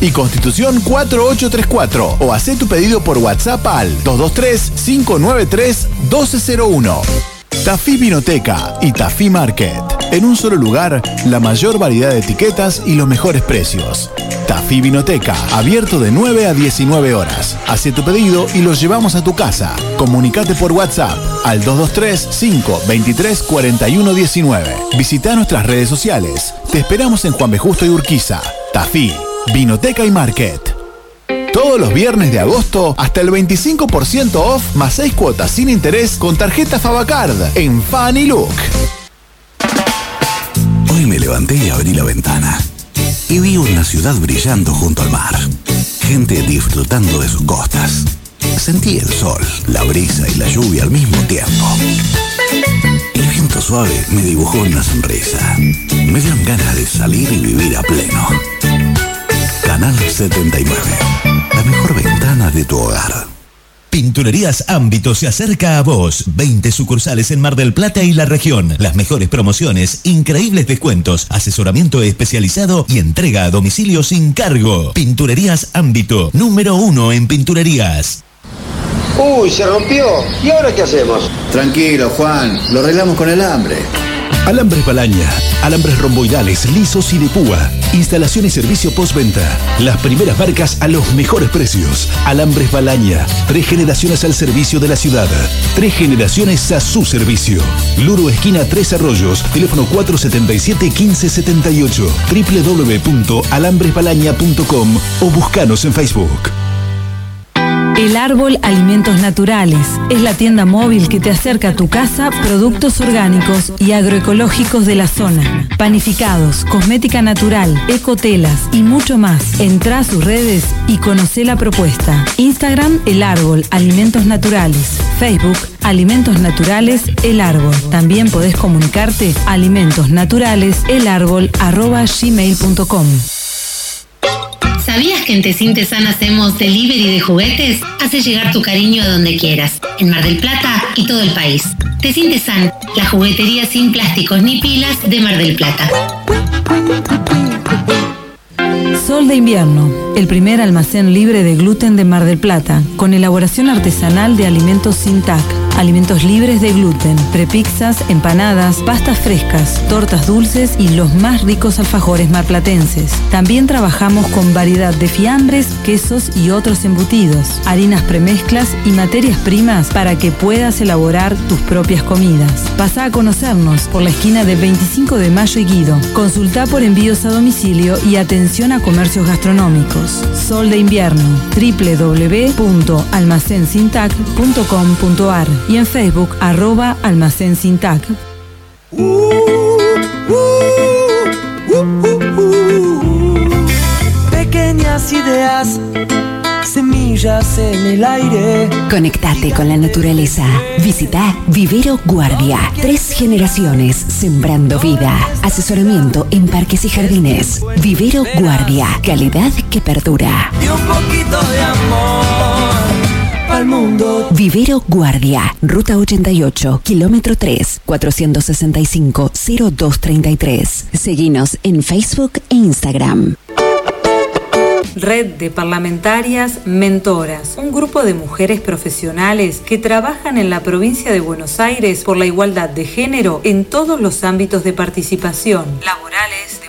y Constitución 4834 o haz tu pedido por WhatsApp al 223-593-1201. Tafí Vinoteca y Tafí Market. En un solo lugar, la mayor variedad de etiquetas y los mejores precios. Tafí Vinoteca, abierto de 9 a 19 horas. Hace tu pedido y los llevamos a tu casa. Comunicate por WhatsApp al 223-523-4119. Visita nuestras redes sociales. Te esperamos en Juan B. Justo y Urquiza. Tafí, Vinoteca y Market. Todos los viernes de agosto, hasta el 25% off más 6 cuotas sin interés con tarjeta Fabacard en Funny Look. Hoy me levanté y abrí la ventana y vi una ciudad brillando junto al mar. Gente disfrutando de sus costas. Sentí el sol, la brisa y la lluvia al mismo tiempo. El viento suave me dibujó una sonrisa. Me dieron ganas de salir y vivir a pleno. Canal 79. La mejor ventana de tu hogar. Pinturerías Ámbito se acerca a vos. 20 sucursales en Mar del Plata y la región. Las mejores promociones, increíbles descuentos, asesoramiento especializado y entrega a domicilio sin cargo. Pinturerías Ámbito, número uno en pinturerías. Uy, se rompió. ¿Y ahora qué hacemos? Tranquilo, Juan. Lo arreglamos con el hambre. Alambres Balaña. Alambres romboidales, lisos y de púa. Instalación y servicio postventa. Las primeras marcas a los mejores precios. Alambres Balaña. Tres generaciones al servicio de la ciudad. Tres generaciones a su servicio. Luro Esquina Tres Arroyos. Teléfono 477-1578. www.alambresbalaña.com o buscanos en Facebook. El Árbol Alimentos Naturales es la tienda móvil que te acerca a tu casa productos orgánicos y agroecológicos de la zona. Panificados, cosmética natural, ecotelas y mucho más. Entra a sus redes y conoce la propuesta. Instagram El Árbol Alimentos Naturales. Facebook Alimentos Naturales El Árbol. También podés comunicarte alimentosnaturaleselárbol.gmail.com ¿Sabías que en Tecin Tesan hacemos delivery de juguetes? Hace llegar tu cariño a donde quieras, en Mar del Plata y todo el país. Tesan, la juguetería sin plásticos ni pilas de Mar del Plata. Sol de Invierno, el primer almacén libre de gluten de Mar del Plata, con elaboración artesanal de alimentos sin TAC, alimentos libres de gluten, prepizzas, empanadas, pastas frescas, tortas dulces y los más ricos alfajores marplatenses. También trabajamos con variedad de fiambres, quesos y otros embutidos, harinas premezclas y materias primas para que puedas elaborar tus propias comidas. Pasa a conocernos por la esquina de 25 de Mayo y Guido. Consulta por envíos a domicilio y atención a comercios gastronómicos. Sol de invierno. www.almacensintac.com.ar y en Facebook arroba almacén sintac. Pequeñas ideas, semillas en el aire. Conectate con la naturaleza. Visita Vivero Guardia. Tres generaciones sembrando vida. Asesoramiento en parques y jardines. Vivero Guardia. Calidad que perdura. Y un poquito de amor al mundo. Vivero Guardia. Ruta 88, kilómetro 3, 465-0233. Seguinos en Facebook e Instagram. Red de Parlamentarias Mentoras, un grupo de mujeres profesionales que trabajan en la provincia de Buenos Aires por la igualdad de género en todos los ámbitos de participación, laborales,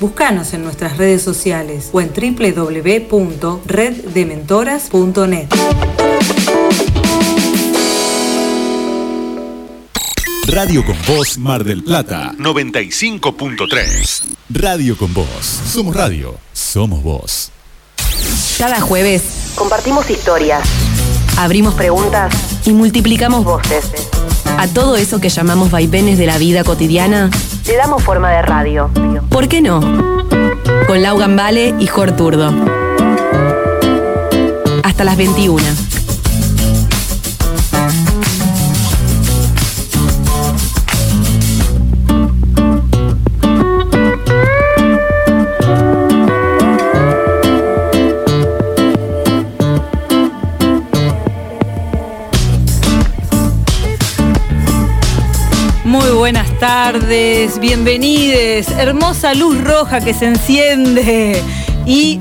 Búscanos en nuestras redes sociales o en www.reddementoras.net. Radio con Voz Mar del Plata 95.3. Radio con Voz. Somos radio. Somos voz. Cada jueves compartimos historias, abrimos preguntas y multiplicamos voces. A todo eso que llamamos vaivenes de la vida cotidiana, le damos forma de radio. ¿Por qué no? Con Laugan Vale y Jor Turdo. Hasta las 21. Tardes, bienvenides. Hermosa luz roja que se enciende y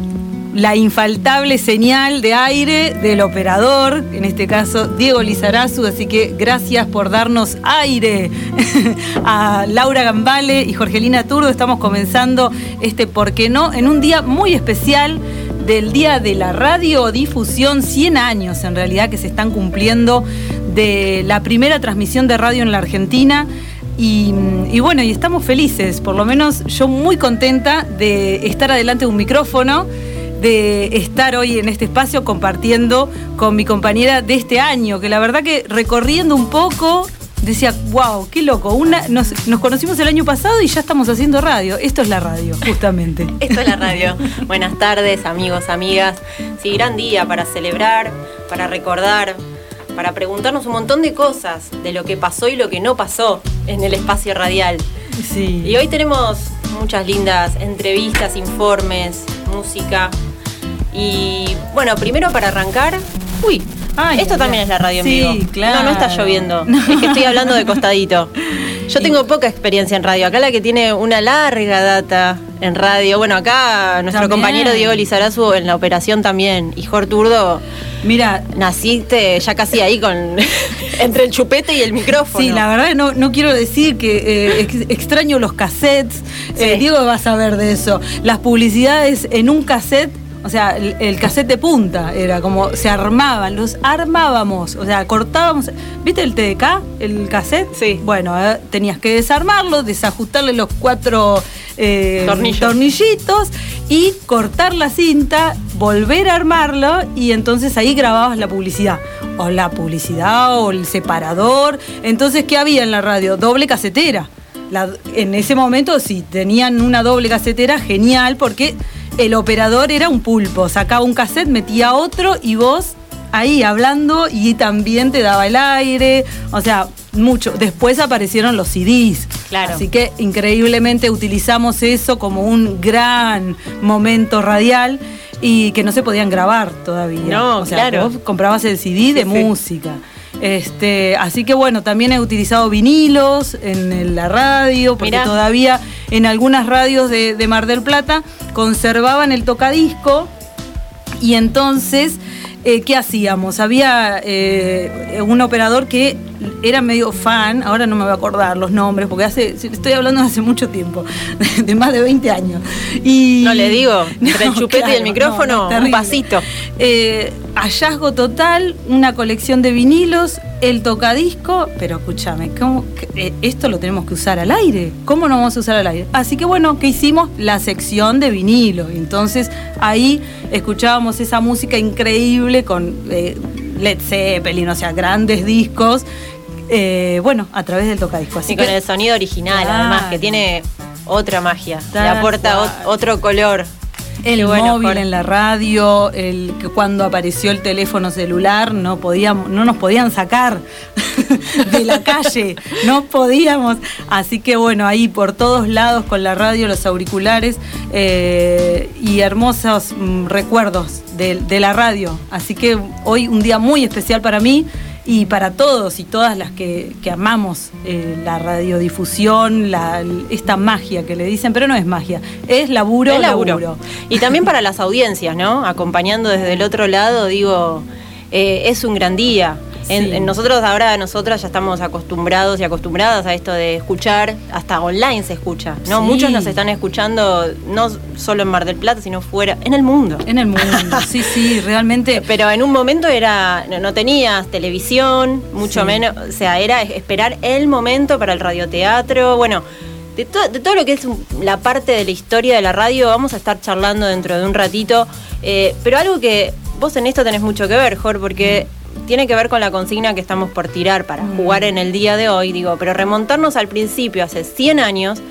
la infaltable señal de aire del operador, en este caso Diego Lizarazu, así que gracias por darnos aire a Laura Gambale y Jorgelina Turdo. Estamos comenzando este ¿Por qué no? en un día muy especial del Día de la Radiodifusión, 100 años en realidad que se están cumpliendo de la primera transmisión de radio en la Argentina. Y, bueno, y estamos felices, por lo menos yo muy contenta de estar adelante de un micrófono, de estar hoy en este espacio compartiendo con mi compañera de este año, que la verdad que recorriendo un poco decía, wow, qué loco, Una, nos, nos, conocimos el año pasado y ya estamos haciendo radio. Esto es la radio, justamente. Esto es la radio. Buenas tardes, amigos, amigas. Sí, gran día para celebrar, para recordar, para preguntarnos un montón de cosas de lo que pasó y lo que no pasó en el espacio radial. Sí. Y hoy tenemos muchas lindas entrevistas, informes, música. Y bueno, primero para arrancar, uy, Ay, esto también es la radio en sí, vivo. Claro. No, no está lloviendo. No. Es que estoy hablando de costadito. Yo tengo poca experiencia en radio. Acá la que tiene una larga data en radio. Bueno, acá nuestro También. compañero Diego Lizarazu en la operación también. Y Turdo. Mira, naciste ya casi ahí con entre el chupete y el micrófono. Sí, la verdad no, no quiero decir que eh, ex, extraño los cassettes. Sí. Eh, Diego va a saber de eso. Las publicidades en un cassette o sea, el, el, cassette de punta era como se armaban, los armábamos, o sea, cortábamos. ¿Viste el TDK? El cassette. Sí. Bueno, eh, tenías que desarmarlo, desajustarle los cuatro eh, tornillitos y cortar la cinta, volver a armarlo y entonces ahí grababas la publicidad. O la publicidad o el separador. Entonces, ¿qué había en la radio? Doble casetera. La, en ese momento, si tenían una doble casetera, genial, porque el operador era un pulpo, sacaba un cassette, metía otro y vos ahí hablando y también te daba el aire, o sea, mucho. Después aparecieron los CDs. Claro. Así que increíblemente utilizamos eso como un gran momento radial y que no se podían grabar todavía. No, o sea, claro. vos comprabas el CD de Sí, sí. Este, así que bueno, también he utilizado vinilos en la radio, porque Mirá. todavía en algunas radios de, de Mar del Plata conservaban el tocadisco y entonces, eh, ¿qué hacíamos? Había eh, un operador que era medio fan, ahora no me voy a acordar los nombres, porque hace, estoy hablando de hace mucho tiempo, de más de 20 años. Y, No le digo, entre el chupete y el micrófono, no, no, un pasito. Eh, hallazgo total, una colección de vinilos, el tocadisco, pero escúchame, ¿cómo que, eh, esto lo tenemos que usar al aire. ¿Cómo no vamos a usar al aire? Así que bueno, ¿qué hicimos? La sección de vinilo. Entonces ahí escuchábamos esa música increíble con eh, Led Zeppelin, o sea, grandes discos. Eh, bueno, a través del tocadisco. Así Y con que- el sonido original, Claro. además, que tiene otra magia. Le aporta cual. otro color. El bueno, móvil en la radio, el que cuando apareció el teléfono celular no podíamos, no nos podían sacar de la calle, no podíamos. Así que bueno, ahí por todos lados con la radio, los auriculares eh, y hermosos mm, recuerdos de, de la radio. Así que hoy un día muy especial para mí y para todos y todas las que, que amamos eh, la radiodifusión, la, esta magia que le dicen, pero no es magia, es laburo, Es laburo. laburo. Y también para las audiencias, ¿no? Acompañando desde el otro lado, digo, eh, es un gran día. En, Sí. en nosotros ahora, nosotras ya estamos acostumbrados y acostumbradas a esto de escuchar, hasta online se escucha, ¿no? Sí. Muchos nos están escuchando, no solo en Mar del Plata, sino fuera, en el mundo. En el mundo, sí, sí, realmente. Pero en un momento era, no, no tenías televisión, mucho Sí. menos, o sea, era esperar el momento para el radioteatro, bueno, de, to- de todo lo que es la parte de la historia de la radio, vamos a estar charlando dentro de un ratito, eh, pero algo que vos en esto tenés mucho que ver, Jor, porque tiene que ver con la consigna que estamos por tirar para Mm. jugar en el día de hoy, digo, pero remontarnos al principio, hace 100 años,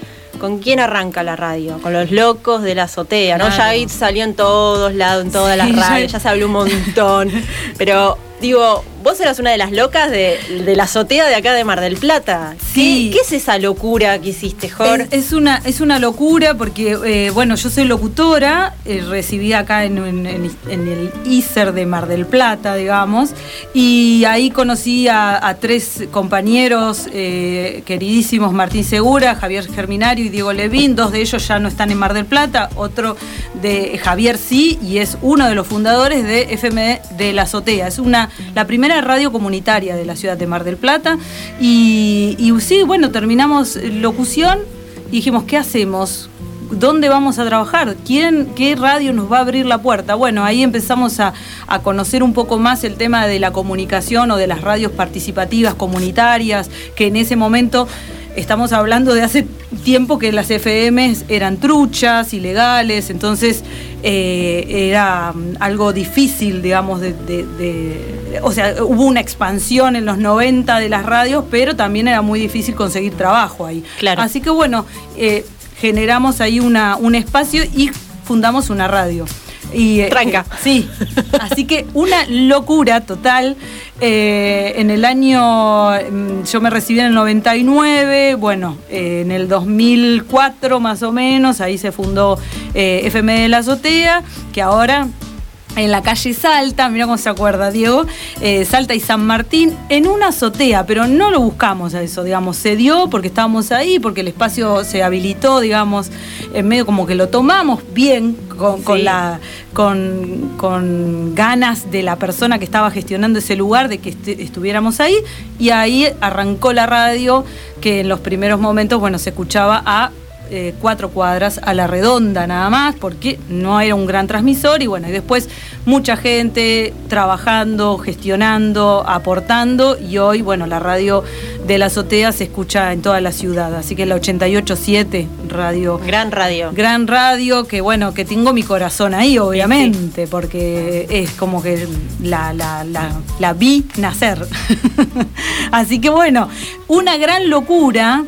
¿Con quién arranca la radio? Con los locos de la azotea, ¿no? Claro. Ya ahí salió en todos lados, en todas Sí, las ya- radios, ya se habló un montón. Pero digo, vos eras una de las locas de, de la azotea de acá de Mar del Plata. Sí. ¿Qué, qué es esa locura que hiciste, Jor? Es, es una, es una locura porque, eh, bueno, yo soy locutora, eh, recibí acá en, en- en- en el ISER de Mar del Plata, digamos, y ahí conocí a, a tres compañeros eh, queridísimos, Martín Segura, Javier Germinario y Diego Levín, dos de ellos ya no están en Mar del Plata, otro de Javier sí, y es uno de los fundadores de FM de la Azotea. Es una, la primera radio comunitaria de la ciudad de Mar del Plata. Y, y sí, bueno, terminamos locución y dijimos, ¿qué hacemos? ¿Dónde vamos a trabajar? ¿Quién, ¿Qué radio nos va a abrir la puerta? Bueno, ahí empezamos a, a conocer un poco más el tema de la comunicación o de las radios participativas comunitarias, que en ese momento estamos hablando de hace tiempo que las FMs eran truchas, ilegales, entonces eh, era mm, algo difícil, digamos, de, de- de- O sea, hubo una expansión en los 90 de las radios, pero también era muy difícil conseguir trabajo ahí. Claro. Así que bueno, eh, generamos ahí una, un espacio y fundamos una radio. Y, eh, Tranca. eh, sí, así que una locura total. Eh, en el año, mm, yo me recibí en el 99, bueno, eh, en el 2004 más o menos, ahí se fundó FM de la Azotea, que ahora en la calle Salta, mira cómo se acuerda Diego, eh, Salta y San Martín, en una azotea, pero no lo buscamos a eso, digamos, se dio porque estábamos ahí, porque el espacio se habilitó, digamos, en medio como que lo tomamos bien, con, con la, con, con ganas de la persona que estaba gestionando ese lugar, de que estuviéramos ahí, y ahí arrancó la radio, que en los primeros momentos, bueno, se escuchaba a eh, cuatro cuadras a la redonda nada más, porque no era un gran transmisor y bueno, y después mucha gente trabajando, gestionando, aportando y hoy, bueno, la radio de la azotea se escucha en toda la ciudad, así que la 88.7 radio. Gran radio. Gran radio, que bueno, que tengo mi corazón ahí, obviamente, porque es como que la, la, la, la vi nacer. Así que bueno, una gran locura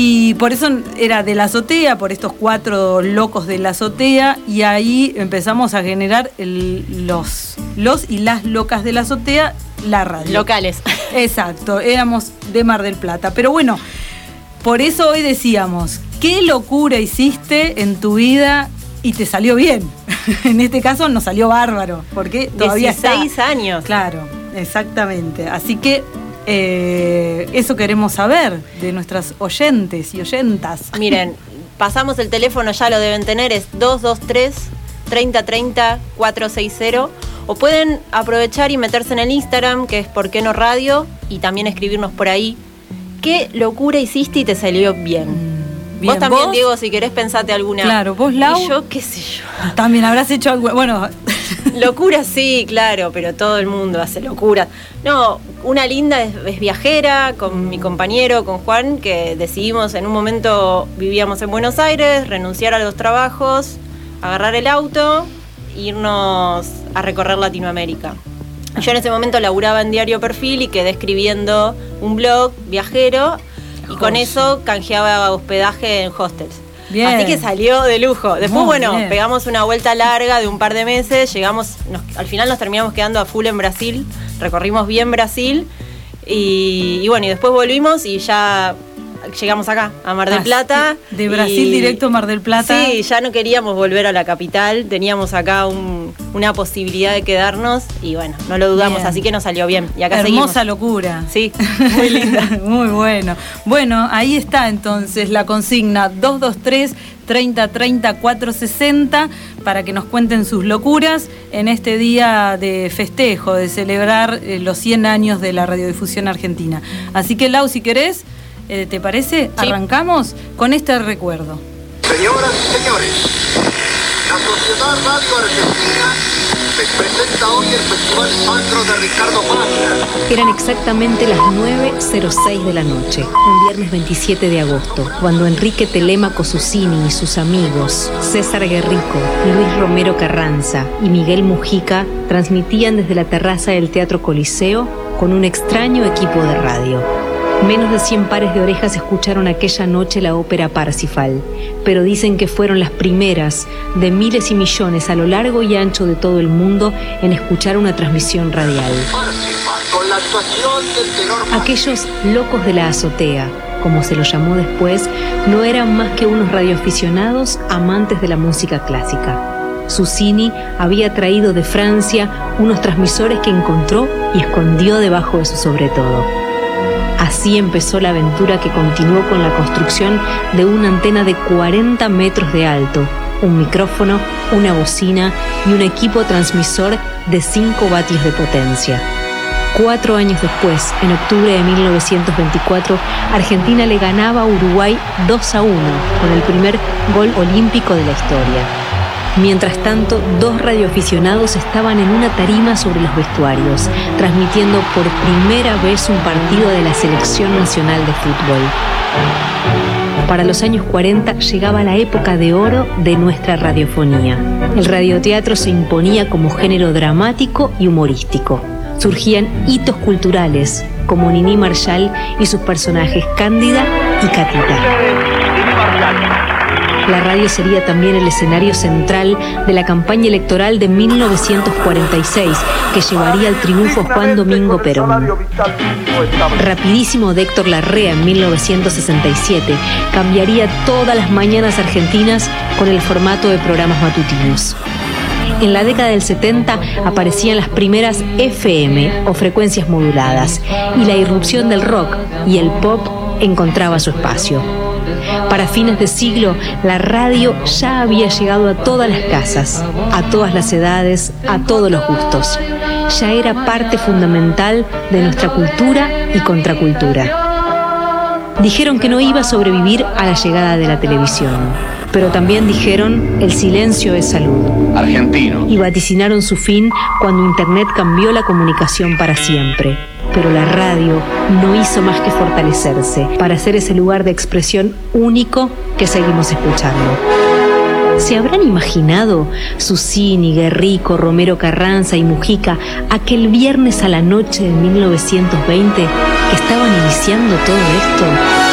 y por eso era de la azotea, por estos cuatro locos de la azotea y ahí empezamos a generar el- los, los y las locas de la azotea, la radio. Locales. Exacto, éramos de Mar del Plata. Pero bueno, por eso hoy decíamos, ¿qué locura hiciste en tu vida y te salió bien? en este caso nos salió bárbaro, porque todavía 16 está. años. Claro, exactamente. Así que eh, eso queremos saber de nuestras oyentes y oyentas. Miren, pasamos el teléfono, ya lo deben tener, es 223 3030 460. O pueden aprovechar y meterse en el Instagram, que es por qué no radio, y también escribirnos por ahí. ¿Qué locura hiciste y te salió bien? Bien, vos también, ¿vos? Diego, si querés pensate alguna. Claro, vos, Lau. Y yo, qué sé yo. También habrás hecho algo. Bueno, Locura sí, claro, pero todo el mundo hace locuras. No, una linda es, es viajera con mi compañero, con Juan, que decidimos en un momento vivíamos en Buenos Aires, renunciar a los trabajos, agarrar el auto, irnos a recorrer Latinoamérica. Yo en ese momento laburaba en Diario Perfil y quedé escribiendo un blog viajero y con eso canjeaba hospedaje en hostels. Bien. Así que salió de lujo. Después, Muy bueno, bien. pegamos una vuelta larga de un par de meses, llegamos, nos- al final nos terminamos quedando a full en Brasil, recorrimos bien Brasil y, y bueno, y después volvimos y ya llegamos acá, a Mar del Plata. de Brasil y- directo a Mar del Plata. Sí, ya no queríamos volver a la capital, teníamos acá un- una posibilidad de quedarnos y bueno, no lo dudamos, Bien. así que nos salió bien. Y acá hermosa seguimos. locura. Sí, muy linda. Muy bueno. Bueno, ahí está entonces la consigna 223 30 30 460 para que nos cuenten sus locuras en este día de festejo, de celebrar eh, los 100 años de la radiodifusión argentina. Así que Lau, si querés, eh, ¿te parece? Arrancamos con este recuerdo. Señoras y señores, la Sociedad Radio Argentina les presenta hoy el Festival Sacro de Ricardo Paz. Eran exactamente las 9.06 de la noche, un viernes 27 de agosto, cuando Enrique Telemaco Susini y sus amigos, César Guerrico, Luis Romero Carranza y Miguel Mujica transmitían desde la terraza del Teatro Coliseo con un extraño equipo de radio. Menos de 100 pares de orejas escucharon aquella noche la ópera Parsifal, pero dicen que fueron las primeras de miles y millones a lo largo y ancho de todo el mundo en escuchar una transmisión radial. Con la actuación del tenor Aquellos locos de la azotea, como se los llamó después, no eran más que unos radioaficionados amantes de la música clásica. Susini había traído de Francia unos transmisores que encontró y escondió debajo de su sobretodo. Así empezó la aventura que continuó con la construcción de una antena de 40 metros de alto, un micrófono, una bocina y un equipo transmisor de 5 vatios de potencia. Cuatro años después, en octubre de 1924, Argentina le ganaba a Uruguay 2 a 1 con el primer gol olímpico de la historia. Mientras tanto, dos radioaficionados estaban en una tarima sobre los vestuarios, transmitiendo por primera vez un partido de la Selección Nacional de Fútbol. Para los años 40 llegaba la época de oro de nuestra radiofonía. El radioteatro se imponía como género dramático y humorístico. Surgían hitos culturales como Nini Marshall y sus personajes Cándida y Catita. La radio sería también el escenario central de la campaña electoral de 1946, que llevaría al triunfo Juan Domingo Perón. Rapidísimo de Héctor Larrea en 1967 cambiaría todas las mañanas argentinas con el formato de programas matutinos. En la década del 70 aparecían las primeras FM o frecuencias moduladas y la irrupción del rock y el pop encontraba su espacio. Para fines de siglo, la radio ya había llegado a todas las casas, a todas las edades, a todos los gustos. Ya era parte fundamental de nuestra cultura y contracultura. Dijeron que no iba a sobrevivir a la llegada de la televisión, pero también dijeron el silencio es salud. Argentino. Y vaticinaron su fin cuando Internet cambió la comunicación para siempre pero la radio no hizo más que fortalecerse para ser ese lugar de expresión único que seguimos escuchando. ¿Se habrán imaginado Susini, Guerrico, Romero Carranza y Mujica aquel viernes a la noche de 1920 que estaban iniciando todo esto?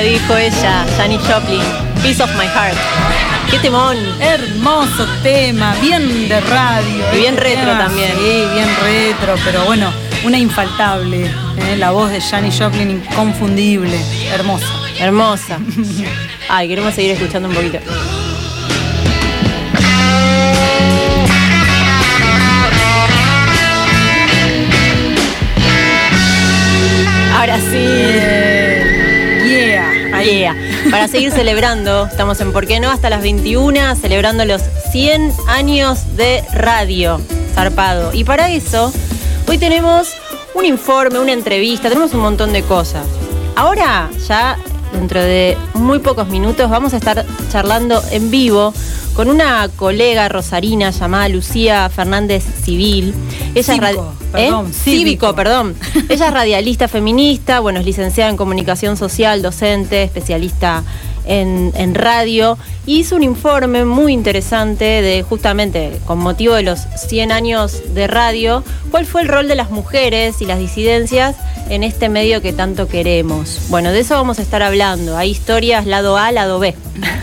Dijo ella, Janis Joplin. Piece of my heart. ¡Qué temón! Hermoso tema, bien de radio. Y bien retro tema, también. Sí, bien retro, pero bueno, una infaltable. ¿eh? La voz de Janis Joplin inconfundible, hermosa. Hermosa. Ay, queremos seguir escuchando un poquito. Ahora sí. Yeah. Para seguir celebrando, estamos en ¿Por qué no? Hasta las 21, celebrando los 100 años de radio. Zarpado. Y para eso, hoy tenemos un informe, una entrevista, tenemos un montón de cosas. Ahora, ya dentro de muy pocos minutos, vamos a estar charlando en vivo con una colega rosarina llamada Lucía Fernández Civil. Ella es Cívico, perdón, ¿Eh? cívico. Cívico, perdón. Ella es radialista feminista, bueno, es licenciada en comunicación social, docente, especialista en, en radio, y hizo un informe muy interesante de justamente con motivo de los 100 años de radio, cuál fue el rol de las mujeres y las disidencias en este medio que tanto queremos. Bueno, de eso vamos a estar hablando. Hay historias lado A, lado B.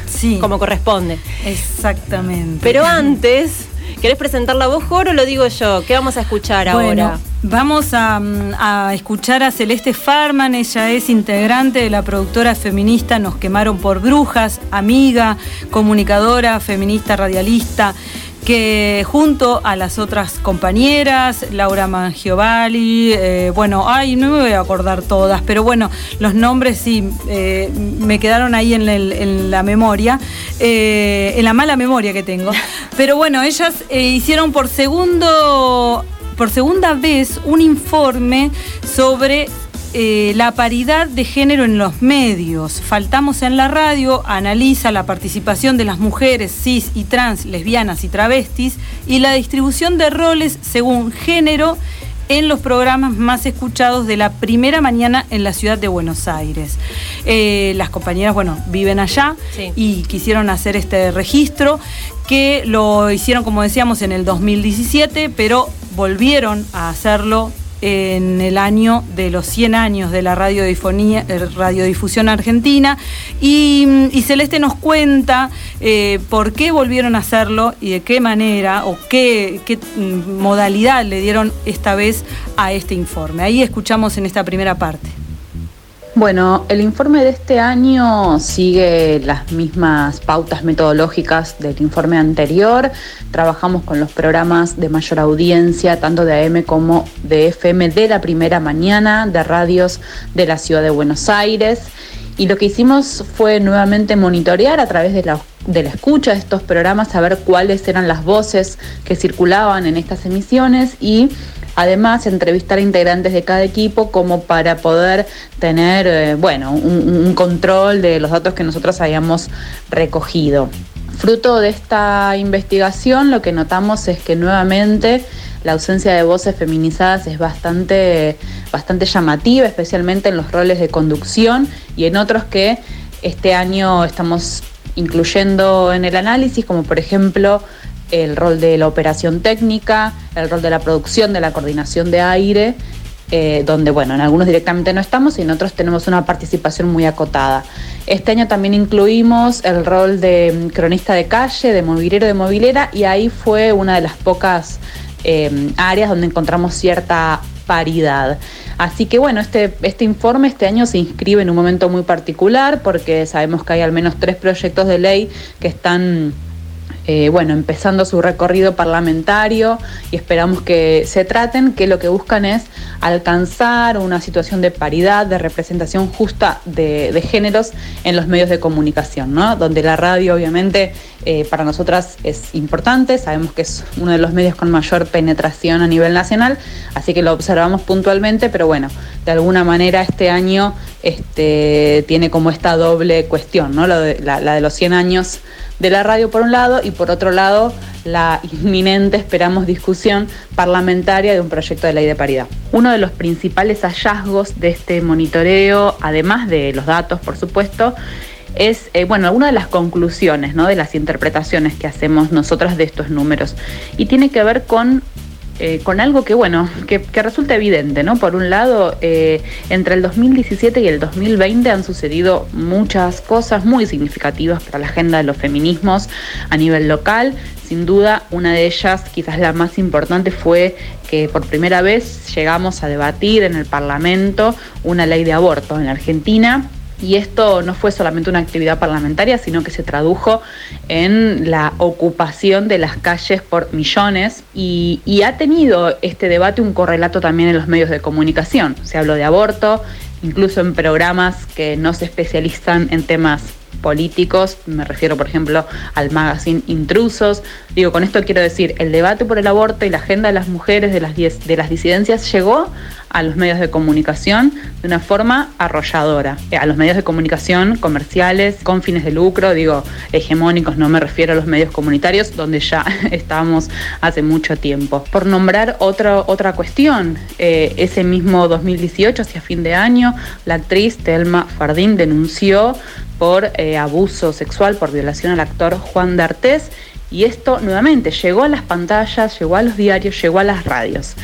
Sí. Como corresponde. Exactamente. Pero antes, ¿querés presentarla vos, Joro, o lo digo yo? ¿Qué vamos a escuchar Bueno, ahora? vamos a, mm, a escuchar a Celeste Farman, ella es integrante de la productora feminista Nos quemaron por brujas, amiga, comunicadora, feminista, radialista, que junto a las otras compañeras, Laura Mangiovali, eh, bueno, ay, no me voy a acordar todas, pero bueno, los nombres sí eh, me quedaron ahí en, el- en la memoria, eh, en la mala memoria que tengo. Pero bueno, ellas hicieron por segundo por segunda vez un informe sobre eh, la paridad de género en los medios. Faltamos en la radio analiza la participación de las mujeres cis y trans, lesbianas y travestis y la distribución de roles según género en los programas más escuchados de la primera mañana en la ciudad de Buenos Aires. Eh, las compañeras, bueno, viven allá Sí. y quisieron hacer este registro que lo hicieron, como decíamos, en el 2017, pero volvieron a hacerlo en el año de los 100 años de la radiodifonía- eh, radiodifusión argentina. Y, mm, y Celeste nos cuenta eh, por qué volvieron a hacerlo y de qué manera o qué, qué, mm, modalidad le dieron esta vez a este informe. Ahí escuchamos en esta primera parte. Bueno, el informe de este año sigue las mismas pautas metodológicas del informe anterior. Trabajamos con los programas de mayor audiencia, tanto de AM como de FM de la primera mañana, de radios de la ciudad de Buenos Aires. Y lo que hicimos fue nuevamente monitorear a través de la, de la escucha de estos programas, saber cuáles eran las voces que circulaban en estas emisiones y Además, entrevistar a integrantes de cada equipo como para poder tener, eh, bueno, un, un control de los datos que nosotros habíamos recogido. Fruto de esta investigación, lo que notamos es que nuevamente la ausencia de voces feminizadas es bastante, bastante llamativa, especialmente en los roles de conducción y en otros que este año estamos incluyendo en el análisis, como por ejemplo el rol de la operación técnica, el rol de la producción, de la coordinación de aire, eh, donde, bueno, en algunos directamente no estamos y en otros tenemos una participación muy acotada. Este año también incluimos el rol de mm, cronista de calle, de movilero, de movilera, y ahí fue una de las pocas eh, áreas donde encontramos cierta paridad. Así que bueno, este, este informe este año se inscribe en un momento muy particular porque sabemos que hay al menos tres proyectos de ley que están eh, bueno, empezando su recorrido parlamentario y esperamos que se traten, que lo que buscan es alcanzar una situación de paridad, de representación justa de, géneros en los medios de comunicación, ¿no? Donde la radio obviamente eh, para nosotras es importante, sabemos que es uno de los medios con mayor penetración a nivel nacional, así que lo observamos puntualmente, pero bueno, de alguna manera este año este, tiene como esta doble cuestión, ¿no? Lo de- la, la de los 100 años de la radio por un lado y por otro lado la inminente, esperamos, discusión parlamentaria de un proyecto de ley de paridad. Uno de los principales hallazgos de este monitoreo, además de los datos, por supuesto, es, eh, bueno, alguna de las conclusiones, ¿no? De las interpretaciones que hacemos nosotras de estos números. Y tiene que ver con eh, con algo que, bueno, que, resulta evidente, ¿no? Por un lado, eh, entre el 2017 y el 2020 han sucedido muchas cosas muy significativas para la agenda de los feminismos a nivel local. Sin duda, una de ellas, quizás la más importante, fue que por primera vez llegamos a debatir en el Parlamento una ley de aborto en la Argentina y esto no fue solamente una actividad parlamentaria, sino que se tradujo en la ocupación de las calles por millones y, ha tenido este debate un correlato también en los medios de comunicación. Se habló de aborto, incluso en programas que no se especializan en temas políticos, me refiero por ejemplo al magazine Intrusos. Digo, con esto quiero decir, el debate por el aborto y la agenda de las mujeres, de las, de las disidencias, llegó a los medios de comunicación de una forma arrolladora. Eh, A los medios de comunicación comerciales, con fines de lucro, digo, hegemónicos, no me refiero a los medios comunitarios, donde ya estábamos hace mucho tiempo. Por nombrar otra otra cuestión, eh, ese mismo 2018, hacia fin de año, la actriz Telma Fardín denunció por eh, abuso sexual, por violación al actor Juan D'Artés, y esto nuevamente llegó a las pantallas, llegó a los diarios, llegó a las radios.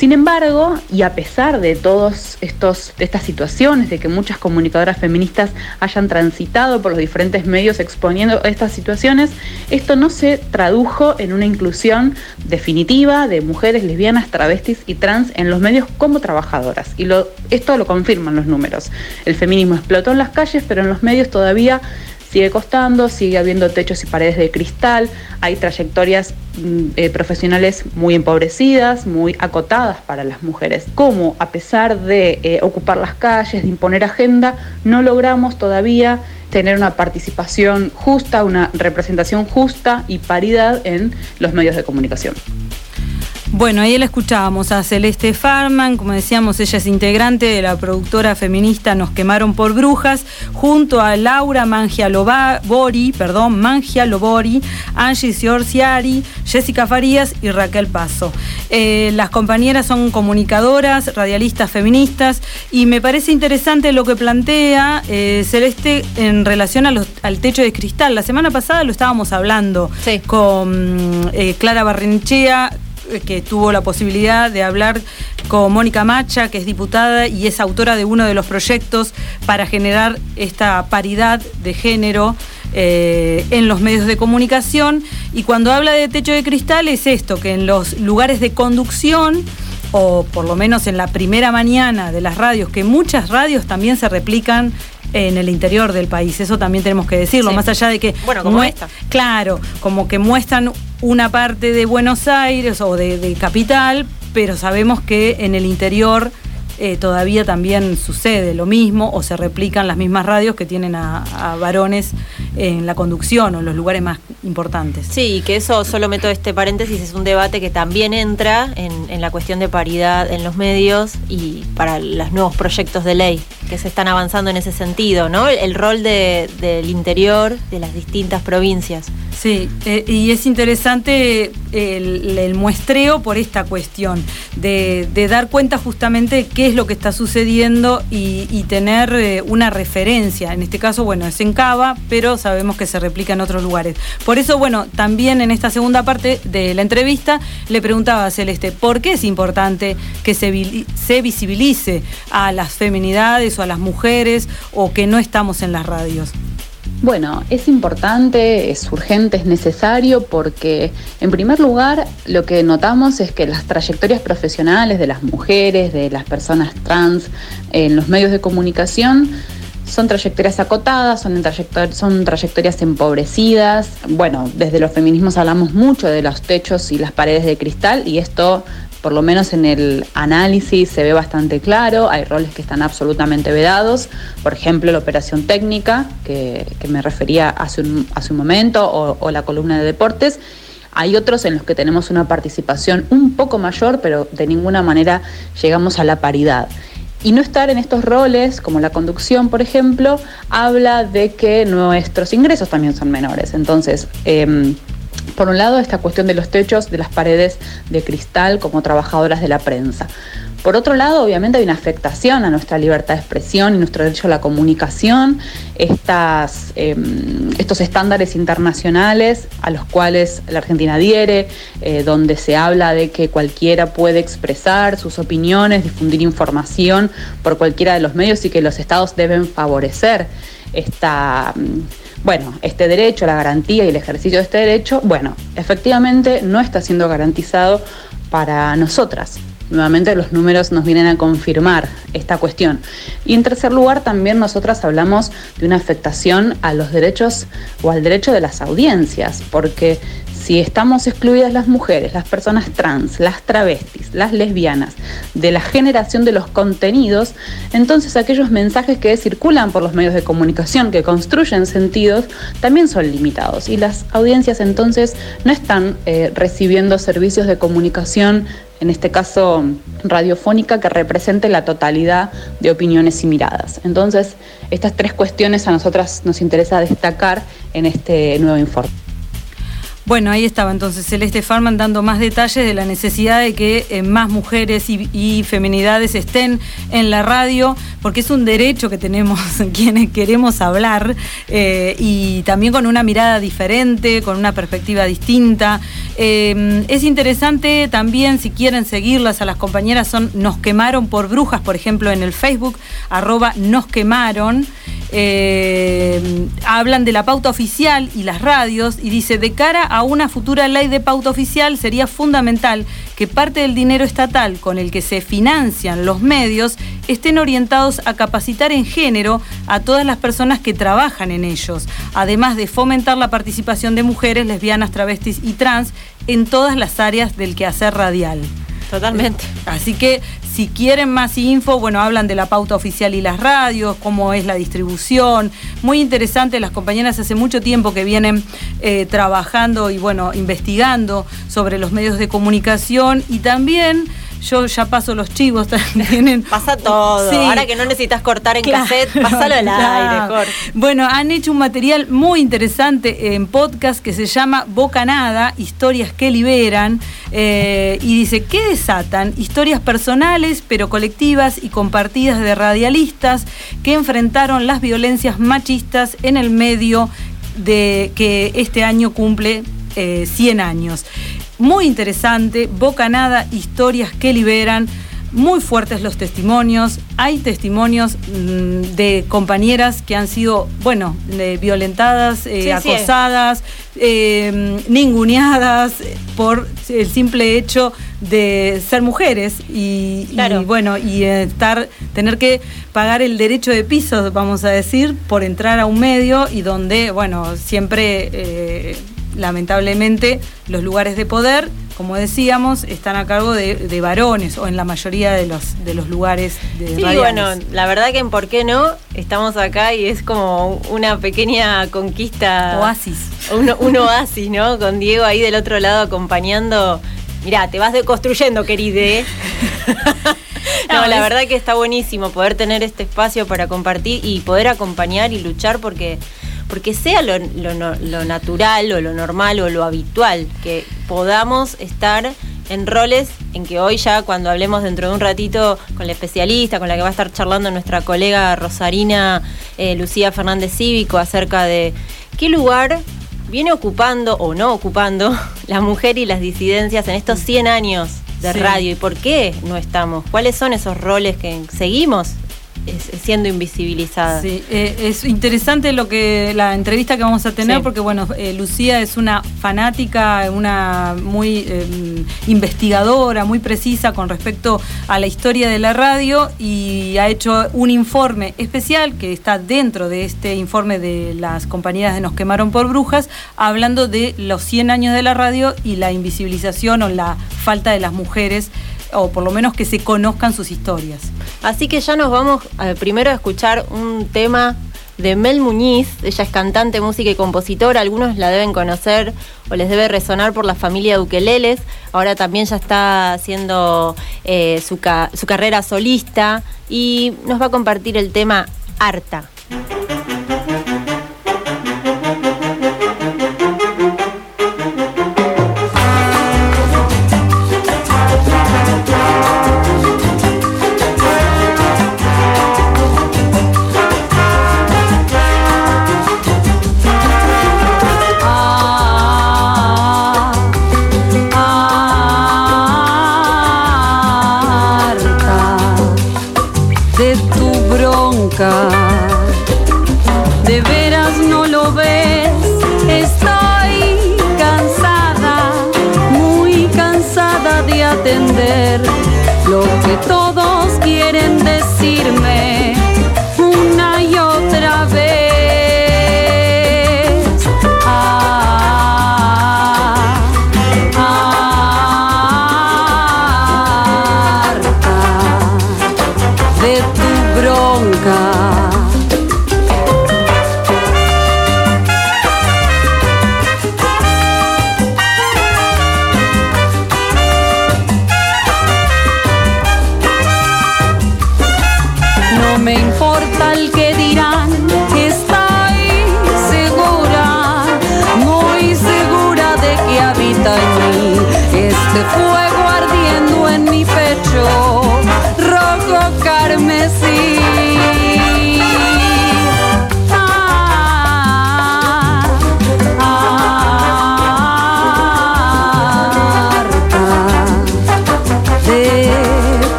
Sin embargo, y a pesar de todas estas situaciones, de que muchas comunicadoras feministas hayan transitado por los diferentes medios exponiendo estas situaciones, esto no se tradujo en una inclusión definitiva de mujeres lesbianas, travestis y trans en los medios como trabajadoras. Y esto lo confirman los números. El feminismo explotó en las calles, pero en los medios todavía sigue costando, sigue habiendo techos y paredes de cristal, hay trayectorias mm, eh, profesionales muy empobrecidas, muy acotadas para las mujeres. Como a pesar de eh, ocupar las calles, de imponer agenda, no logramos todavía tener una participación justa, una representación justa y paridad en los medios de comunicación. Bueno, ahí la escuchábamos a Celeste Farman, como decíamos, ella es integrante de la productora feminista Nos quemaron por brujas, junto a Laura Mangialobori, perdón, Mangialobori, Angie Siorciari, Jessica Farías y Raquel Paso. Eh, las compañeras son comunicadoras, radialistas feministas, y me parece interesante lo que plantea eh, Celeste en relación a los- al techo de cristal. La semana pasada lo estábamos hablando con eh, Clara Barrenechea, eh, que tuvo la posibilidad de hablar con Mónica Macha, que es diputada y es autora de uno de los proyectos para generar esta paridad de género eh, en los medios de comunicación. Y cuando habla de techo de cristal es esto, que en los lugares de conducción o por lo menos en la primera mañana de las radios, que muchas radios también se replican en el interior del país, eso también tenemos que decirlo, Sí. más allá de que... Bueno, como esta. Claro, como que muestran una parte de Buenos Aires o de, de Capital, pero sabemos que en el interior eh, todavía también sucede lo mismo o se replican las mismas radios que tienen a, a varones en la conducción o en los lugares más importantes. Sí, y que eso, solo meto este paréntesis, es un debate que también entra en, en la cuestión de paridad en los medios y para los nuevos proyectos de ley que se están avanzando en ese sentido, ¿no? El, el rol de- del interior de las distintas provincias. Sí, eh, y es interesante el, el muestreo por esta cuestión, de, de dar cuenta justamente qué es lo que está sucediendo y, tener eh, una referencia. En este caso, bueno, es en Cava, pero sabemos que se replica en otros lugares. Por eso, bueno, también en esta segunda parte de la entrevista le preguntaba a Celeste, ¿por qué es importante que se, se visibilice a las feminidades o a las mujeres o que no estamos en las radios? Bueno, es importante, es urgente, es necesario porque, en primer lugar, lo que notamos es que las trayectorias profesionales de las mujeres, de las personas trans en los medios de comunicación, son trayectorias acotadas, son, en son trayectorias empobrecidas. Bueno, desde los feminismos hablamos mucho de los techos y las paredes de cristal y esto, por lo menos en el análisis, se ve bastante claro. Hay roles que están absolutamente vedados. Por ejemplo, la operación técnica, que, que me refería hace un, hace un momento, o- o la columna de deportes. Hay otros en los que tenemos una participación un poco mayor, pero de ninguna manera llegamos a la paridad. Y no estar en estos roles, como la conducción, por ejemplo, habla de que nuestros ingresos también son menores. Entonces, em, por un lado, esta cuestión de los techos, de las paredes de cristal como trabajadoras de la prensa. Por otro lado, obviamente hay una afectación a nuestra libertad de expresión y nuestro derecho a la comunicación, estas, eh, estos estándares internacionales a los cuales la Argentina adhiere, eh, donde se habla de que cualquiera puede expresar sus opiniones, difundir información por cualquiera de los medios y que los estados deben favorecer esta, mm, bueno, este derecho, la garantía y el ejercicio de este derecho, bueno, efectivamente no está siendo garantizado para nosotras. Nuevamente los números nos vienen a confirmar esta cuestión. Y en tercer lugar, también nosotras hablamos de una afectación a los derechos o al derecho de las audiencias, porque si estamos excluidas las mujeres, las personas trans, las travestis, las lesbianas, de la generación de los contenidos, entonces aquellos mensajes que circulan por los medios de comunicación, que construyen sentidos, también son limitados. Y las audiencias entonces no están eh, recibiendo servicios de comunicación en este caso radiofónica, que represente la totalidad de opiniones y miradas. Entonces, estas tres cuestiones a nosotras nos interesa destacar en este nuevo informe. Bueno, ahí estaba entonces Celeste Farman dando más detalles de la necesidad de que eh, más mujeres y, y, feminidades estén en la radio, porque es un derecho que tenemos quienes queremos hablar eh, y también con una mirada diferente, con una perspectiva distinta. Eh, es interesante también, si quieren seguirlas a las compañeras, son Nos quemaron por brujas, por ejemplo, en el Facebook, arroba Nos quemaron. Hablan de la pauta oficial y las radios y dice, de cara a una futura ley de pauta oficial sería fundamental que parte del dinero estatal con el que se financian los medios estén orientados a capacitar en género a todas las personas que trabajan en ellos, además de fomentar la participación de mujeres, lesbianas, travestis y trans en todas las áreas del quehacer radial. Totalmente. Así que si quieren más info, bueno, hablan de la pauta oficial y las radios, cómo es la distribución. Muy interesante, las compañeras hace mucho tiempo que vienen eh, trabajando y bueno, investigando sobre los medios de comunicación y también yo ya paso los chivos también. Pasa todo. Sí. Ahora que no necesitas cortar en Claro, cassette, pásalo al claro. aire, Jorge. Bueno, han hecho un material muy interesante en podcast que se llama Bocanada, historias que liberan. eh, y dice, ¿qué desatan? Historias personales, pero colectivas y compartidas de radialistas que enfrentaron las violencias machistas en el medio de que este año cumple eh, 100 años. Muy interesante, Bocanada, historias que liberan. Muy fuertes los testimonios. Hay testimonios mm, de compañeras que han sido, bueno, de violentadas, eh, Sí, sí. acosadas, eh, ninguneadas por el simple hecho de ser mujeres y, y, bueno y eh, estar tener que pagar el derecho de piso vamos a decir por entrar a un medio y donde bueno siempre eh, lamentablemente los lugares de poder como decíamos están a cargo de, de varones o en la mayoría de los de los lugares de Sí, radiales. bueno, la verdad que en por qué no estamos acá y es como una pequeña conquista. Oasis. Un, un oasis, ¿no? Con Diego ahí del otro lado acompañando. Mirá, te vas deconstruyendo, queride. No, No, la verdad que está buenísimo poder tener este espacio para compartir y poder acompañar y luchar porque, porque sea lo, lo natural o lo normal o lo habitual, que podamos estar en roles en que hoy ya cuando hablemos dentro de un ratito con la especialista, con la que va a estar charlando nuestra colega Rosarina eh, Lucía Fernández Cívico acerca de qué lugar viene ocupando o no ocupando la mujer y las disidencias en estos 100 años de Sí. radio y por qué no estamos, cuáles son esos roles que seguimos siendo invisibilizadas. Sí, eh, es interesante lo que la entrevista que vamos a tener Sí. porque bueno, eh, Lucía es una fanática, una muy eh, investigadora, muy precisa con respecto a la historia de la radio y ha hecho un informe especial que está dentro de este informe de las compañías de Nos quemaron por brujas, hablando de los 100 años de la radio y la invisibilización o la falta de las mujeres o por lo menos que se conozcan sus historias. Así que ya nos vamos eh, primero a escuchar un tema de Mel Muñiz. Ella es cantante, música y compositora. Algunos la deben conocer o les debe resonar por la familia de Ukeleles. Ahora también ya está haciendo eh, su, su carrera solista y nos va a compartir el tema Harta.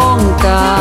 Tu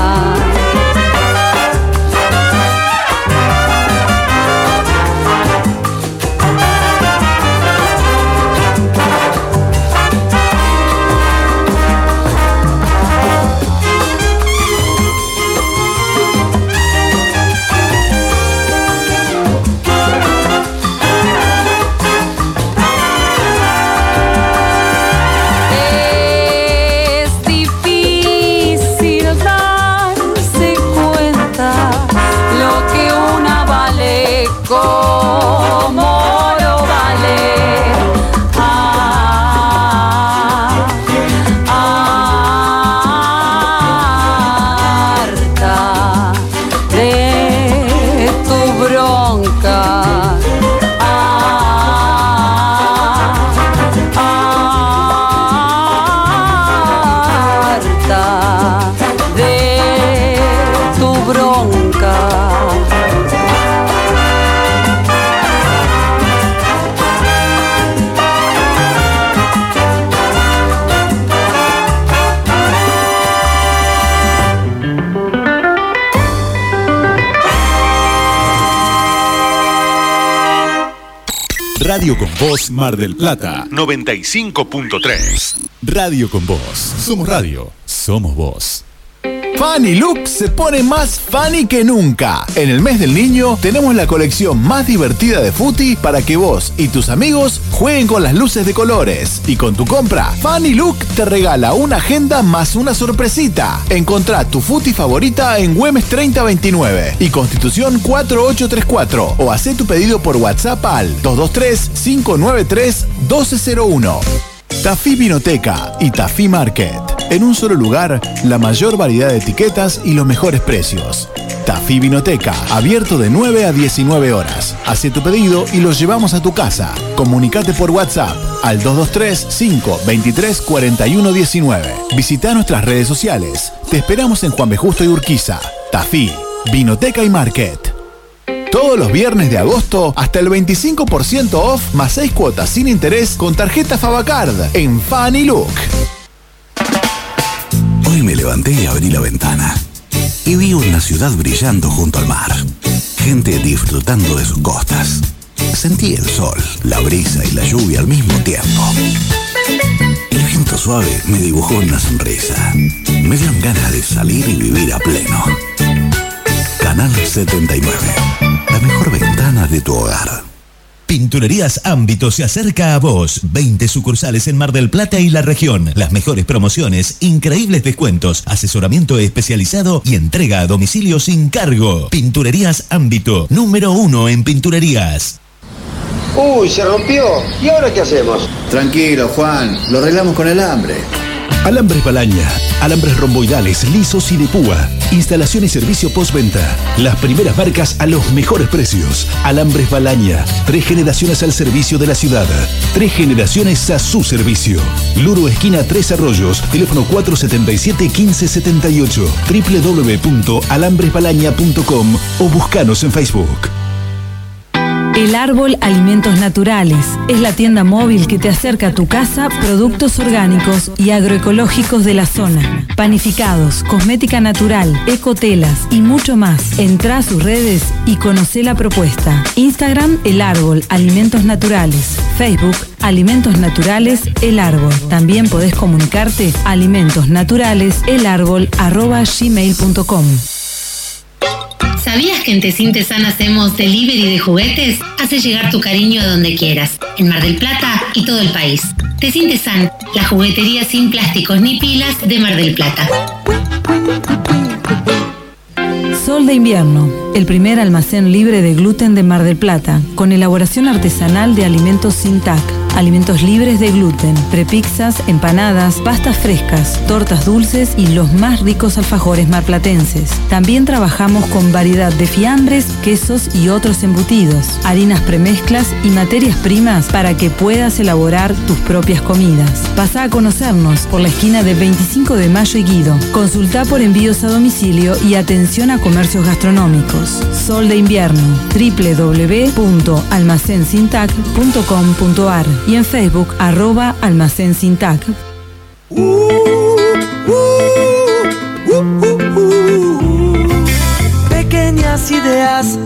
Radio con Voz Mar del Plata 95.3. Radio con Voz. Somos radio. Somos voz. Fanny Look se pone más funny que nunca. En el mes del niño tenemos la colección más divertida de Futi para que vos y tus amigos jueguen con las luces de colores. Y con tu compra, Fanny Look te regala una agenda más una sorpresita. Encontrá tu Futi favorita en Güemes 3029 y Constitución 4834 o haz tu pedido por WhatsApp al 223-593-1201. Tafí Vinoteca y Tafí Market. En un solo lugar, la mayor variedad de etiquetas y los mejores precios. Tafí Vinoteca, abierto de 9 a 19 horas. Hace tu pedido y lo llevamos a tu casa. Comunicate por WhatsApp al 223-523-4119. Visita nuestras redes sociales. Te esperamos en Juan B. Justo y Urquiza. Tafí, Vinoteca y Market. Todos los viernes de agosto hasta el 25% off más 6 cuotas sin interés con tarjeta Fabacard en Fanny Look. Hoy me levanté y abrí la ventana y vi una ciudad brillando junto al mar. Gente disfrutando de sus costas. Sentí el sol, la brisa y la lluvia al mismo tiempo. El viento suave me dibujó una sonrisa. Me dieron ganas de salir y vivir a pleno. Canal 79. La mejor ventana de tu hogar. Pinturerías Ámbito se acerca a vos. 20 sucursales en Mar del Plata y la región. Las mejores promociones, increíbles descuentos, asesoramiento especializado y entrega a domicilio sin cargo. Pinturerías Ámbito, número uno en pinturerías. Uy, se rompió. ¿Y ahora qué hacemos? Tranquilo, Juan. Lo arreglamos con el hambre. Alambres Balaña. Alambres romboidales, lisos y de púa. Instalación y servicio postventa. Las primeras marcas a los mejores precios. Alambres Balaña. Tres generaciones al servicio de la ciudad. Tres generaciones a su servicio. Luro Esquina Tres Arroyos. Teléfono 477-1578. www.alambresbalaña.com o buscanos en Facebook. El Árbol Alimentos Naturales es la tienda móvil que te acerca a tu casa productos orgánicos y agroecológicos de la zona. Panificados, cosmética natural, ecotelas y mucho más. Entra a sus redes y conoce la propuesta. Instagram El Árbol Alimentos Naturales. Facebook Alimentos Naturales El Árbol. También podés comunicarte a alimentos naturales el árbol arroba gmail.com. ¿Sabías que en Tesintesan hacemos delivery de juguetes? Hace llegar tu cariño a donde quieras, en Mar del Plata y todo el país. Tesintesan, la juguetería sin plásticos ni pilas de Mar del Plata. Sol de Invierno, el primer almacén libre de gluten de Mar del Plata, con elaboración artesanal de alimentos sin TAC, alimentos libres de gluten, prepizzas, empanadas, pastas frescas, tortas dulces y los más ricos alfajores marplatenses. También trabajamos con variedad de fiambres, quesos y otros embutidos, harinas premezclas y materias primas para que puedas elaborar tus propias comidas. Pasa a conocernos por la esquina de 25 de Mayo y Guido. Consulta por envíos a domicilio y atención a comercios gastronómicos. Sol de invierno, www.almacensintac.com.ar y en Facebook arroba almacensintac. Pequeñas ideas,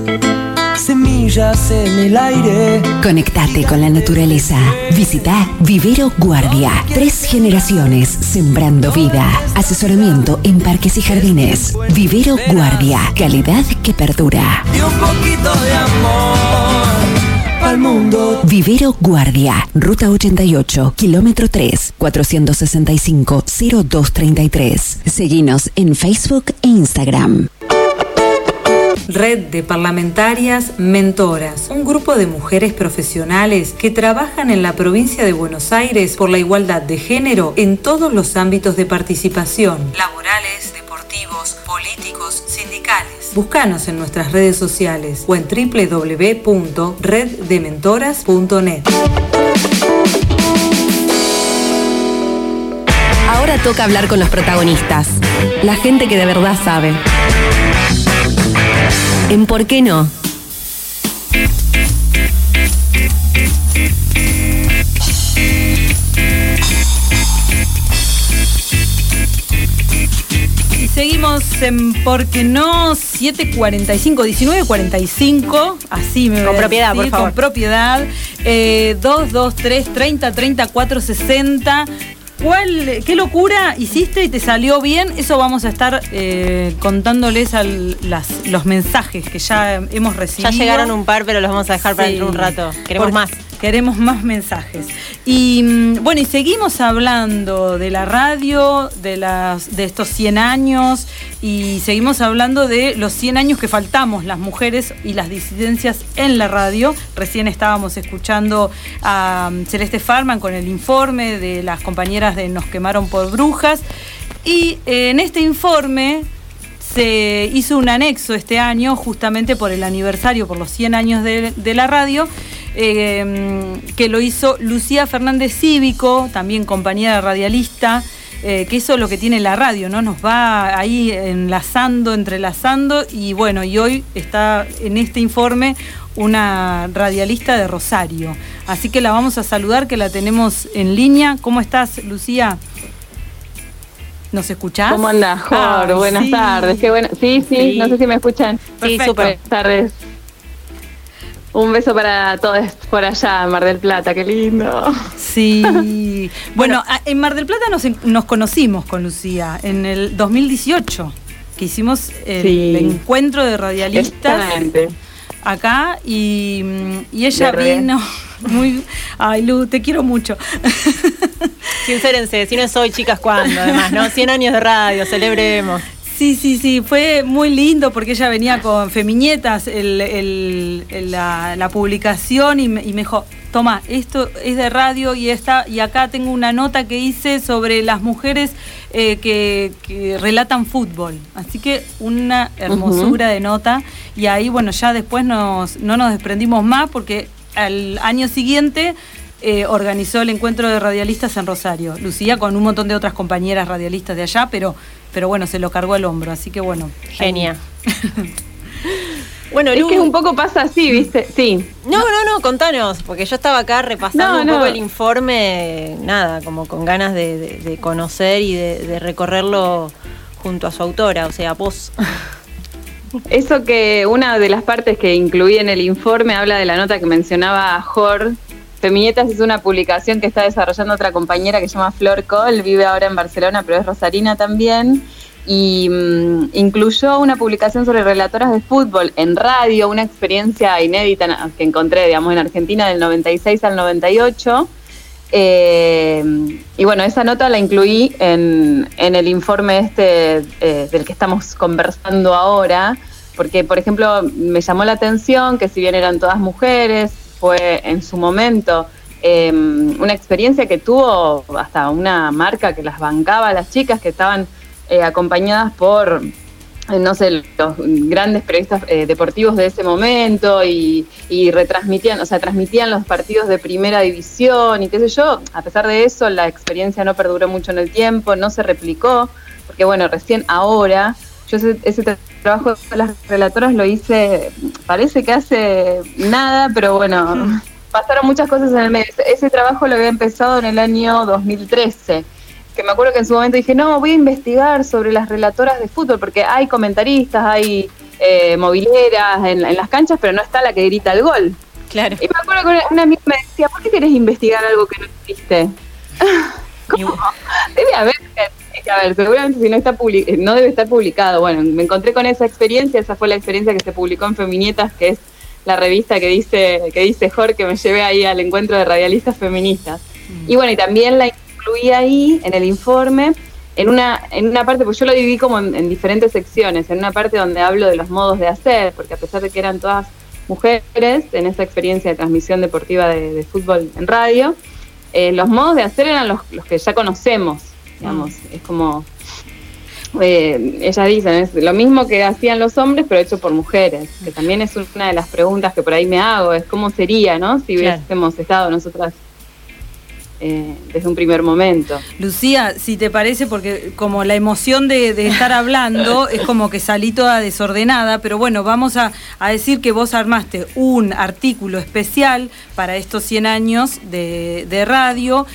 semillas en el aire. Conectate con la naturaleza. Visita Vivero Guardia. Tres generaciones sembrando vida. Asesoramiento en parques y jardines. Vivero Guardia. Calidad que perdura. Y un poquito de amor al mundo. Vivero Guardia. Ruta 88, kilómetro 3, 465-0233. Seguinos en Facebook e Instagram. Red de Parlamentarias Mentoras, un grupo de mujeres profesionales que trabajan en la provincia de Buenos Aires por la igualdad de género en todos los ámbitos de participación, laborales. Búscanos en nuestras redes sociales o en www.reddementoras.net. Ahora toca hablar con los protagonistas, la gente que de verdad sabe. En ¿Por qué no? Seguimos en Porque no 745, 1945, así me voy Con a propiedad, decir, por favor. Con propiedad. Eh, 223 30 30 460. ¿Cuál, ¿Qué locura hiciste y te salió bien? Eso vamos a estar eh, contándoles al- las- los mensajes que ya hemos recibido. Ya llegaron un par, pero los vamos a dejar para Sí. dentro de un rato. Queremos Porque más. Queremos más mensajes. Y mm, bueno, y seguimos hablando de la radio, de, las, de estos 100 años, y seguimos hablando de los 100 años que faltamos las mujeres y las disidencias en la radio. Recién estábamos escuchando a mm, Celeste Farman con el informe de las compañeras de Nos quemaron por brujas. Y eh, en este informe se hizo un anexo este año, justamente por el aniversario, por los 100 años de, de la radio, eh, que lo hizo Lucía Fernández Cívico, también compañera radialista, eh, que eso es lo que tiene la radio, ¿no? Nos va ahí enlazando, entrelazando, y bueno, y hoy está en este informe una radialista de Rosario. Así que la vamos a saludar, que la tenemos en línea. ¿Cómo estás, Lucía? ¿Nos escuchás? ¿Cómo andás, Jor? Ay, Buenas sí. tardes. Qué bueno. Sí, sí, Sí. no sé si me escuchan. Perfecto. súper. Buenas tardes. Un beso para todos por allá, en Mar del Plata, qué lindo. Sí. bueno, en Mar del Plata nos, en- nos conocimos con Lucía en el 2018, que hicimos el Sí. encuentro de radialistas Exactamente. acá y, mm, y ella De re. vino muy... Ay, Lu, te quiero mucho. Sincérense, si no es hoy, chicas, ¿cuándo? Además, ¿no? 100 años de radio, celebremos. Sí, sí, sí, fue muy lindo porque ella venía con Femiñetas, el- el- el- la, la publicación, y me, y me dijo, toma, esto es de radio y, esta, y acá tengo una nota que hice sobre las mujeres eh, que, que relatan fútbol. Así que una hermosura de nota. Y ahí, bueno, ya después nos, no nos desprendimos más porque al año siguiente eh, organizó el encuentro de radialistas en Rosario. Lucía con un montón de otras compañeras radialistas de allá, pero, pero bueno, se lo cargó al hombro, así que bueno. Genia. Bueno, es Lu- que un poco pasa así, ¿viste? Sí. No, no, no, contanos, porque yo estaba acá repasando No, un no. poco el informe, nada, como con ganas de, de- de conocer y de, de recorrerlo junto a su autora, o sea, vos. Eso que una de las partes que incluí en el informe habla de la nota que mencionaba Jor. Feminietas es una publicación que está desarrollando otra compañera que se llama Flor Col, vive ahora en Barcelona, pero es rosarina también. Y mm, incluyó una publicación sobre relatoras de fútbol en radio, una experiencia inédita que encontré, digamos, en Argentina del 96 al 98. Eh, y bueno, esa nota la incluí en, en el informe este eh, del que estamos conversando ahora, porque, por ejemplo, me llamó la atención que si bien eran todas mujeres, fue en su momento eh, una experiencia que tuvo hasta una marca que las bancaba a las chicas que estaban eh, acompañadas por eh, no sé, los grandes periodistas eh, deportivos de ese momento y, y retransmitían, o sea, transmitían los partidos de primera división y qué sé yo. A pesar de eso, la experiencia no perduró mucho en el tiempo, no se replicó, porque bueno, recién ahora, yo ese, ese tra- trabajo de las relatoras lo hice, parece que hace nada, pero bueno, pasaron muchas cosas en el medio. Ese, trabajo lo había empezado en el año 2013 que me acuerdo que en su momento dije, no, voy a investigar sobre las relatoras de fútbol, porque hay comentaristas, hay eh, mobileras en, en las canchas, pero no está la que grita el gol. Claro. Y me acuerdo que una, amiga me decía, ¿por qué querés investigar algo que no existe? ¿Cómo? Debe haber, a ver, seguramente si no está eh, no debe estar publicado. Bueno, me encontré con esa experiencia, esa fue la experiencia que se publicó en Feminietas, que es la revista que dice, que dice Jorge, que me llevé ahí al encuentro de radialistas feministas. Y bueno, y también la incluí ahí en el informe, en una, en una parte, pues yo lo dividí como en, en diferentes secciones, en una parte donde hablo de los modos de hacer, porque a pesar de que eran todas mujeres en esa experiencia de transmisión deportiva de, de fútbol en radio, eh, los modos de hacer eran los, los que ya conocemos, digamos, es como, eh, ellas dicen, es lo mismo que hacían los hombres, pero hecho por mujeres, que también es una de las preguntas que por ahí me hago, es cómo sería, ¿no? Si Claro. hubiésemos estado nosotras eh, desde un primer momento. Lucía, si te parece, porque como la emoción de, de estar hablando es como que salí toda desordenada, pero bueno, vamos a, a decir que vos armaste un artículo especial para estos 100 años de, de radio.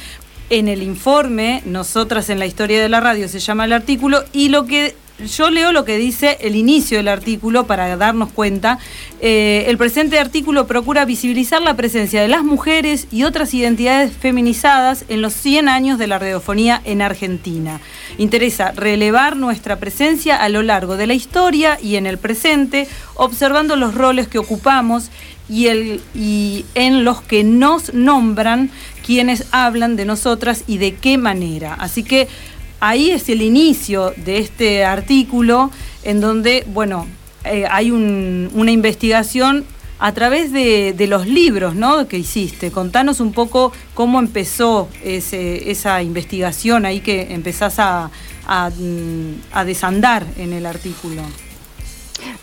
En el informe, Nosotras en la historia de la radio se llama el artículo, y lo que yo leo lo que dice el inicio del artículo para darnos cuenta. Eh, el presente artículo procura visibilizar la presencia de las mujeres y otras identidades feminizadas en los 100 años de la radiofonía en Argentina. Interesa relevar nuestra presencia a lo largo de la historia y en el presente, observando los roles que ocupamos y, el, y en los que nos nombran quienes hablan de nosotras y de qué manera. Así que ahí es el inicio de este artículo en donde, bueno, eh, hay un- una investigación a través de, los libros ¿no? que hiciste. Contanos un poco cómo empezó esa investigación ahí que empezás a, mm, a desandar en el artículo.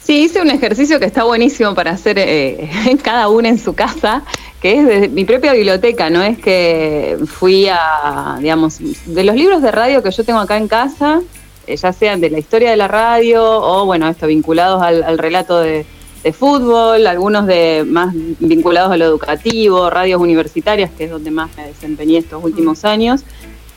Sí, hice un ejercicio que está buenísimo para hacer eh, cada una en su casa, que es de mi propia biblioteca, no es que fui a, digamos, de los libros de radio que yo tengo acá en casa, eh, ya sean de la historia de la radio o, bueno, esto vinculados al, al relato de, de fútbol, algunos de más vinculados a lo educativo, radios universitarias, que es donde más me desempeñé estos últimos años.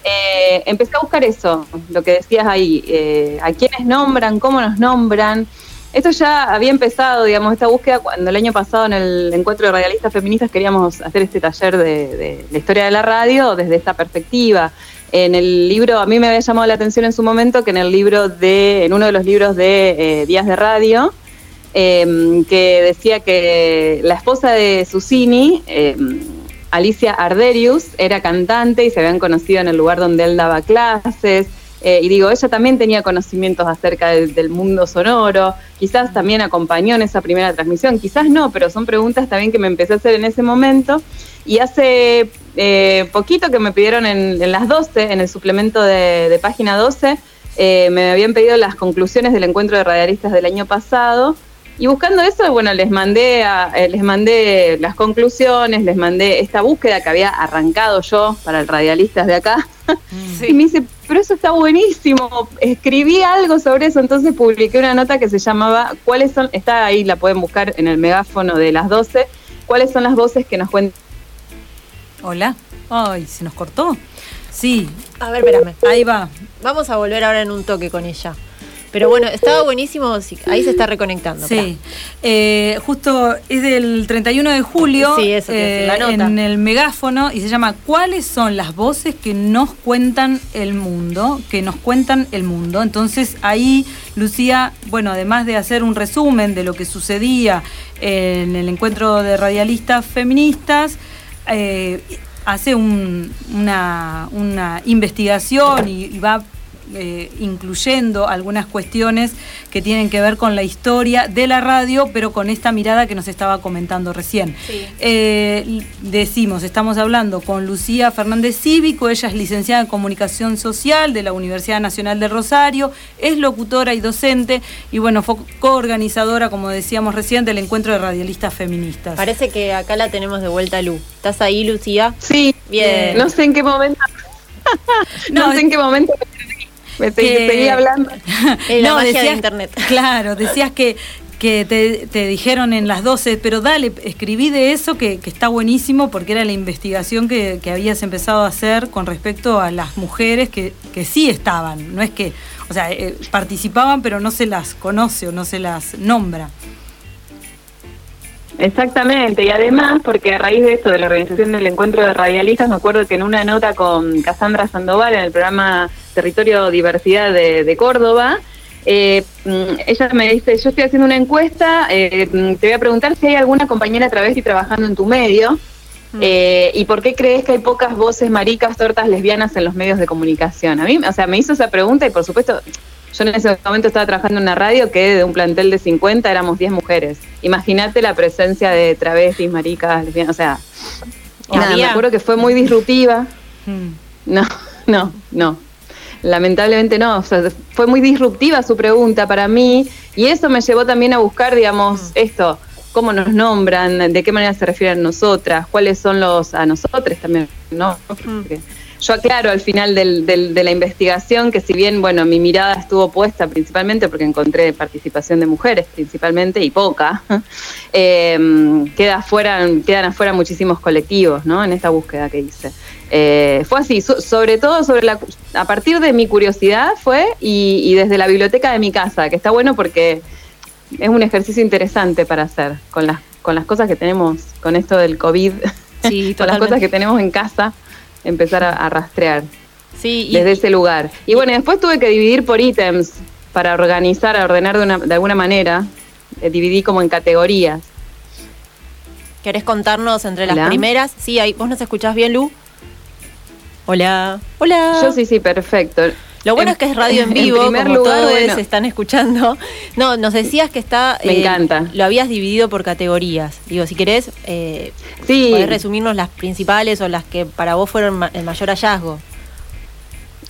Eh, empecé a buscar eso, lo que decías ahí, eh, a quiénes nombran, cómo nos nombran. Esto ya había empezado, digamos, esta búsqueda cuando el año pasado en el encuentro de radialistas feministas queríamos hacer este taller de, la historia de la radio desde esta perspectiva. En el libro, a mí me había llamado la atención en su momento que en el libro de, en uno de los libros de eh, Días de Radio, eh, que decía que la esposa de Susini, eh, Alicia Arderius, era cantante y se habían conocido en el lugar donde él daba clases. Eh, y digo, ella también tenía conocimientos acerca del, del mundo sonoro, quizás también acompañó en esa primera transmisión, quizás no, pero son preguntas también que me empecé a hacer en ese momento. Y hace eh, poquito que me pidieron en, en las 12, en el suplemento de, de página 12, eh, me habían pedido las conclusiones del encuentro de radialistas del año pasado. Y buscando eso, bueno, les mandé, a- eh, les mandé las conclusiones, les mandé esta búsqueda que había arrancado yo para el radialistas de acá. Y me hice pero eso está buenísimo. Escribí algo sobre eso, entonces publiqué una nota que se llamaba ¿Cuáles son? Está ahí, la pueden buscar en el megáfono de las 12. ¿Cuáles son las voces que nos cuentan? Hola. Ay, se nos cortó. Sí. A ver, espérame. Ahí va. Vamos a volver ahora en un toque con ella. Pero bueno, estaba buenísimo. Ahí se está reconectando. Sí, Eh, justo es del 31 de julio Sí, eso eh, la nota. en el megáfono y se llama ¿Cuáles son las voces que nos cuentan el mundo? Que nos cuentan el mundo. Entonces ahí Lucía, bueno, además de hacer un resumen de lo que sucedía en el encuentro de radialistas feministas, eh, hace un- una, una investigación y, y va eh, incluyendo algunas cuestiones que tienen que ver con la historia de la radio, pero con esta mirada que nos estaba comentando recién. Eh, decimos, estamos hablando con Lucía Fernández Cívico, ella es licenciada en Comunicación Social de la Universidad Nacional de Rosario, es locutora y docente, y bueno, fue coorganizadora, como decíamos recién, del encuentro de radialistas feministas. Parece que acá la tenemos de vuelta, Lu. ¿Estás ahí, Lucía? Sí. Bien. No sé en qué momento. no, sé en qué momento me seguí, que- seguí hablando. La No, magia de decías- internet. Claro, decías que, que te, te dijeron en las 12, pero dale, escribí de eso que, que está buenísimo porque era la investigación que, que habías empezado a hacer con respecto a las mujeres que, que sí estaban, no es que, o sea, eh, participaban pero no se las conoce o no se las nombra. Exactamente, y además, porque a raíz de esto, de la organización del encuentro de radialistas, me acuerdo que en una nota con Cassandra Sandoval en el programa Territorio Diversidad de, de Córdoba, eh, mm, ella me dice, yo estoy haciendo una encuesta, eh, mm, te voy a preguntar si hay alguna compañera travesti trabajando en tu medio, eh, y por qué crees que hay pocas voces maricas, tortas, lesbianas en los medios de comunicación. A mí, o sea, me hizo esa pregunta y por supuesto, yo en ese momento estaba trabajando en una radio que de un plantel de 50 éramos 10 mujeres. Imagínate la presencia de travestis, maricas, lesbianas, o sea, nada, me acuerdo que fue muy disruptiva. No, no, no. Lamentablemente no, o sea, fue muy disruptiva su pregunta para mí y eso me llevó también a buscar, digamos, esto, cómo nos nombran, de qué manera se refieren a nosotras, cuáles son los a nosotros también, ¿no? Porque yo aclaro al final del- del- de la investigación que si bien, bueno, mi mirada estuvo puesta principalmente porque encontré participación de mujeres principalmente y poca, eh, queda afuera, quedan afuera muchísimos colectivos, ¿no? En esta búsqueda que hice. Eh, fue así, so- sobre todo sobre la, a partir de mi curiosidad fue y, y desde la biblioteca de mi casa, que está bueno porque es un ejercicio interesante para hacer con las, con las cosas que tenemos, con esto del COVID, con las cosas que tenemos en casa, empezar a, a rastrear Sí, y- desde ese lugar. Y bueno, después tuve que dividir por ítems para organizar, a ordenar de, una, de alguna manera, Eh, dividí como en categorías. ¿Querés contarnos entre las Hola. primeras? Sí, ahí, ¿vos nos escuchás bien, Lu? Hola. Hola. Yo sí, sí, perfecto. Lo bueno En- es que es radio en en vivo, primer como lugar, todos bueno. están escuchando. No, nos decías que está... Me encanta. Lo habías dividido por categorías. Digo, si querés, eh, Sí. podés resumirnos las principales o las que para vos fueron ma- el mayor hallazgo.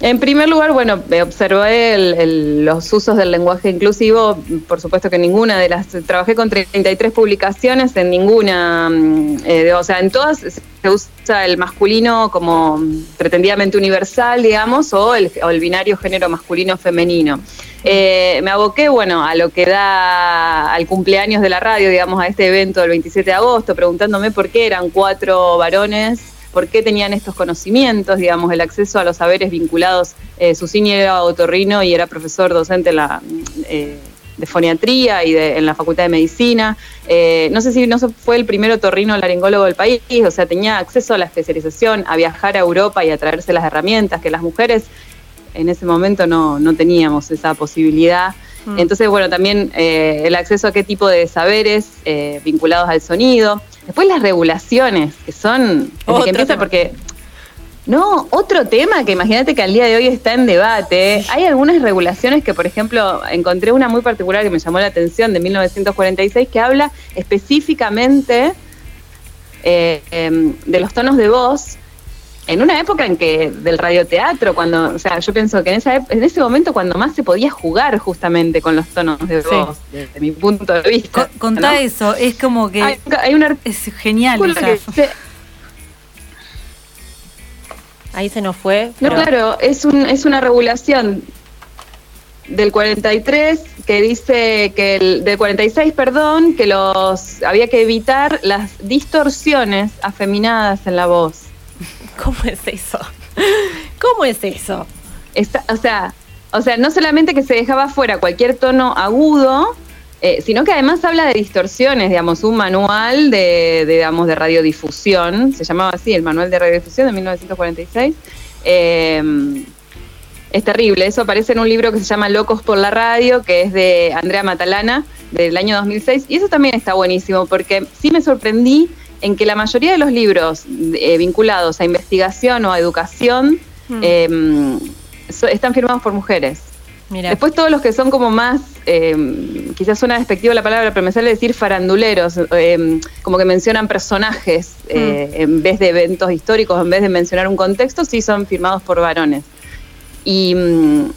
En primer lugar, bueno, eh, observé el- el- los usos del lenguaje inclusivo, por supuesto que ninguna de las, trabajé con 33 publicaciones, en ninguna, mm, eh, o sea, en todas se usa el masculino como pretendidamente universal, digamos, o el, o el binario género masculino-femenino. Eh, me aboqué, bueno, a lo que da al cumpleaños de la radio, digamos, a este evento del 27 de agosto, preguntándome por qué eran cuatro varones por qué tenían estos conocimientos, digamos, el acceso a los saberes vinculados. Eh, Susini era otorrino y era profesor docente en la, eh, de foniatría y de- en la Facultad de Medicina. Eh, no sé si no fue el primer otorrino laringólogo del país, o sea, tenía acceso a la especialización, a viajar a Europa y a traerse las herramientas que las mujeres en ese momento no, no teníamos esa posibilidad. Mm. Entonces, bueno, también eh, el acceso a qué tipo de saberes eh, vinculados al sonido. Después las regulaciones, que son, desde que empieza tema. porque... No, otro tema que imagínate que al día de hoy está en debate. Hay algunas regulaciones que, por ejemplo, encontré una muy particular que me llamó la atención de 1946 que habla específicamente eh, em, de los tonos de voz en una época en que del radioteatro, cuando, o sea, yo pienso que en, esa, en ese momento cuando más se podía jugar justamente con los tonos de Sí. voz, desde mi punto de vista. Contá ¿no? eso, es como que Hay, hay un es genial artículo esa. que se- ahí se nos fue. No, claro, es, un, es una regulación del 43 que dice que el, del 46, perdón, que los había que evitar las distorsiones afeminadas en la voz. ¿Cómo es eso? ¿Cómo es eso? O sea, o sea, no solamente que se dejaba fuera cualquier tono agudo, eh, sino que además habla de distorsiones, digamos, un manual de, de, digamos, de radiodifusión, se llamaba así, el manual de radiodifusión de 1946. Eh, es terrible, eso aparece en un libro que se llama Locos por la Radio, que es de Andrea Matalana, del año 2006, y eso también está buenísimo, porque sí me sorprendí en que la mayoría de los libros eh, vinculados a investigación o a educación Mm. eh, so- están firmados por mujeres. Después todos los que son como más, eh, quizás suena despectiva la palabra, pero me sale decir faranduleros, eh, como que mencionan personajes eh, en vez de eventos históricos, en vez de mencionar un contexto, sí son firmados por varones. Y, mm,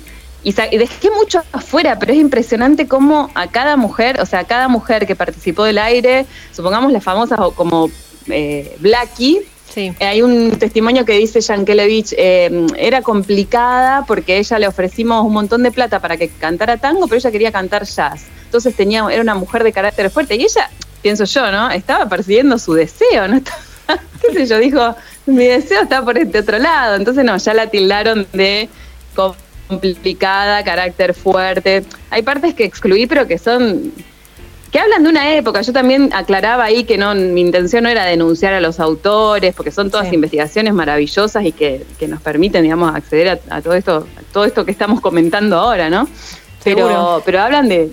y, dejé mucho afuera, pero es impresionante cómo a cada mujer, o sea, a cada mujer que participó del aire, supongamos las famosas o como eh, Blackie, Sí. eh, Hay un testimonio que dice Yankelevich, eh, era complicada porque ella le ofrecimos un montón de plata para que cantara tango, pero ella quería cantar jazz. Entonces tenía, era una mujer de carácter fuerte y ella, pienso yo, ¿no? Estaba persiguiendo su deseo, ¿no? Qué sé yo, dijo, mi deseo está por este otro lado. Entonces no, ya la tildaron de complicada, carácter fuerte. Hay partes que excluí, pero que son que hablan de una época. Yo también aclaraba ahí que no, mi intención no era denunciar a los autores, porque son todas Sí. investigaciones maravillosas y que, que nos permiten, digamos, acceder a, a todo esto, a todo esto que estamos comentando ahora, ¿no? Pero, Seguro. pero hablan de,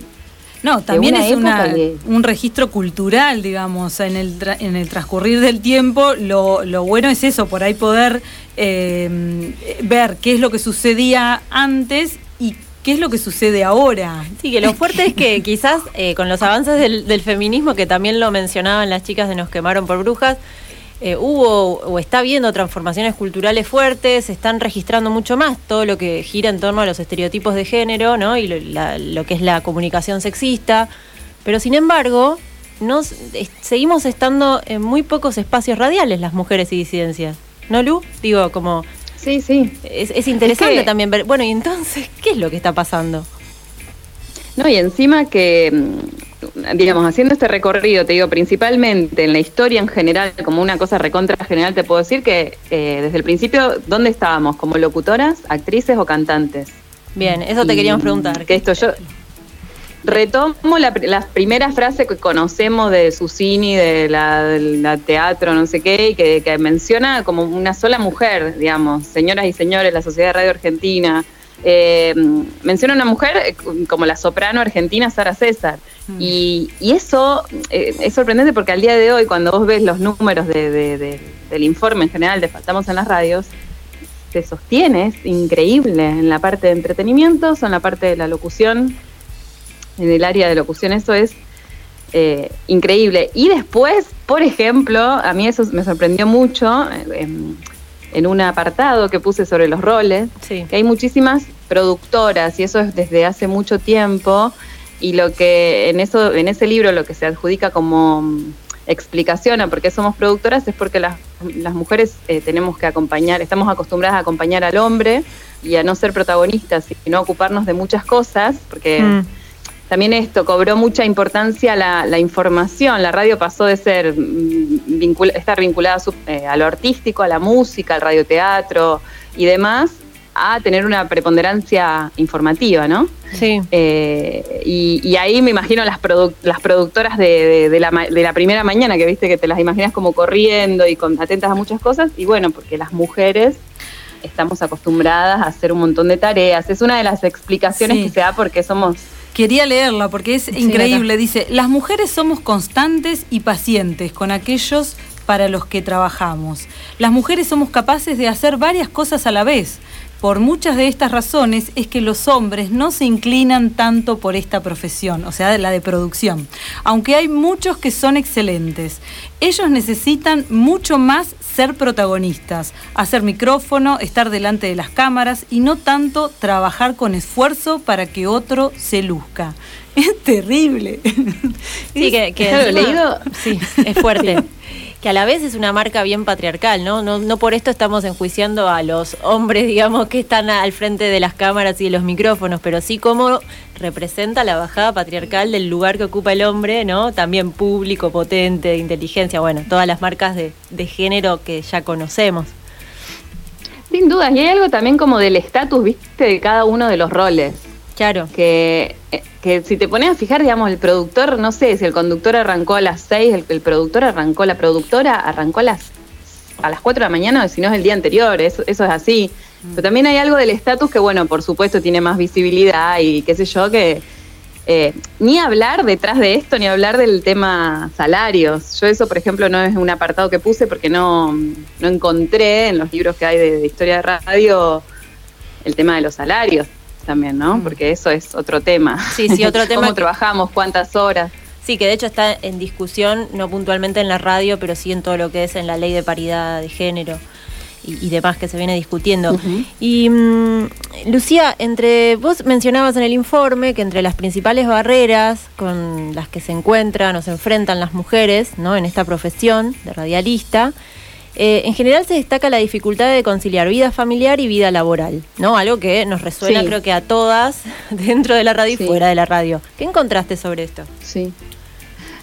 No, también una es una- que- un registro cultural, digamos, en el, tra- en el transcurrir del tiempo. Lo, lo bueno es eso, por ahí poder eh, ver qué es lo que sucedía antes y qué es lo que sucede ahora. Sí, que lo fuerte es que quizás eh, con los avances del, del feminismo, que también lo mencionaban las chicas de Nos quemaron por brujas, eh, hubo o está habiendo transformaciones culturales fuertes, se están registrando mucho más todo lo que gira en torno a los estereotipos de género, ¿no? Y lo, la- lo que es la comunicación sexista. Pero sin embargo, nos, seguimos estando en muy pocos espacios radiales las mujeres y disidencias. ¿No, Lu? Digo, como... Sí, sí. Es, es interesante Es que- también ver... Bueno, y entonces, ¿qué es lo que está pasando? No, y encima que, mm, digamos, haciendo este recorrido, te digo, principalmente en la historia en general, como una cosa recontra general, te puedo decir que eh, desde el principio, ¿dónde estábamos? ¿Como locutoras, actrices o cantantes? Bien, eso te Y, queríamos preguntar. Que esto yo retomo la, la primera frase que conocemos de Susini, de la, de la teatro, no sé qué, y que, que menciona como una sola mujer, digamos, señoras y señores, la Sociedad de Radio Argentina. Eh, menciona una mujer eh, como la soprano argentina Sara César. Y, y eso eh, es sorprendente porque al día de hoy, cuando vos ves los números de- de- de- del informe en general de Faltamos en las Radios, se sostiene, es increíble en la parte de entretenimiento, en la parte de la locución, en el área de locución, eso es eh, increíble. Y después, por ejemplo, a mí eso me sorprendió mucho en, en un apartado que puse sobre los roles, Sí. que hay muchísimas productoras y eso es desde hace mucho tiempo y lo que en eso en ese libro lo que se adjudica como mm, explicación a por qué somos productoras es porque las, las mujeres eh, tenemos que acompañar, estamos acostumbradas a acompañar al hombre y a no ser protagonistas y no ocuparnos de muchas cosas, porque Mm. También esto cobró mucha importancia la, la información. La radio pasó de ser mm, vincula- estar vinculada a, su- eh, a lo artístico, a la música, al radioteatro y demás, a tener una preponderancia informativa, ¿no? Sí. Eh, y, y ahí me imagino las, produ- las productoras de, de- de la, ma- de la primera mañana, que viste que te las imaginas como corriendo y con, atentas a muchas cosas. Y bueno, porque las mujeres estamos acostumbradas a hacer un montón de tareas. Es una de las explicaciones Sí. que se da porque somos Quería leerla porque es increíble. Dice, las mujeres somos constantes y pacientes con aquellos para los que trabajamos. Las mujeres somos capaces de hacer varias cosas a la vez. Por muchas de estas razones es que los hombres no se inclinan tanto por esta profesión, o sea, la de producción, aunque hay muchos que son excelentes. Ellos necesitan mucho más ser protagonistas, hacer micrófono, estar delante de las cámaras y no tanto trabajar con esfuerzo para que otro se luzca. Es terrible. Sí, que, que encima- leído- Sí, es fuerte. que a la vez es una marca bien patriarcal, ¿no? No, por esto estamos enjuiciando a los hombres, digamos, que están al frente de las cámaras y de los micrófonos, pero sí como representa la bajada patriarcal del lugar que ocupa el hombre, ¿no? También público, potente, inteligencia, bueno, todas las marcas de, de género que ya conocemos. Sin dudas, y hay algo también como del estatus, viste, de cada uno de los roles. Claro. Que, que si te pones a fijar, digamos, el productor, no sé, si el conductor arrancó a las 6, el, el productor arrancó, la productora arrancó a las a las 4 de la mañana, si no es el día anterior, eso, eso es así. Pero también hay algo del estatus que, bueno, por supuesto tiene más visibilidad y qué sé yo, que eh, ni hablar detrás de esto, ni hablar del tema salarios. Yo eso, por ejemplo, no es un apartado que puse porque no, no encontré en los libros que hay de, de historia de radio el tema de los salarios también, ¿no? Porque eso es otro tema. Mm. Sí, sí, otro tema ¿Cómo que- trabajamos? ¿Cuántas horas? Sí, que de hecho está en discusión, no puntualmente en la radio, pero sí en todo lo que es en la ley de paridad de género y, y demás que se viene discutiendo. Y mm, Lucía, entre vos mencionabas en el informe que entre las principales barreras con las que se encuentran o se enfrentan las mujeres ¿no? en esta profesión de radialista, eh, en general se destaca la dificultad de conciliar vida familiar y vida laboral, ¿no? Algo que nos resuena Sí. creo que a todas dentro de la radio y fuera de la radio. ¿Qué encontraste sobre esto? Sí.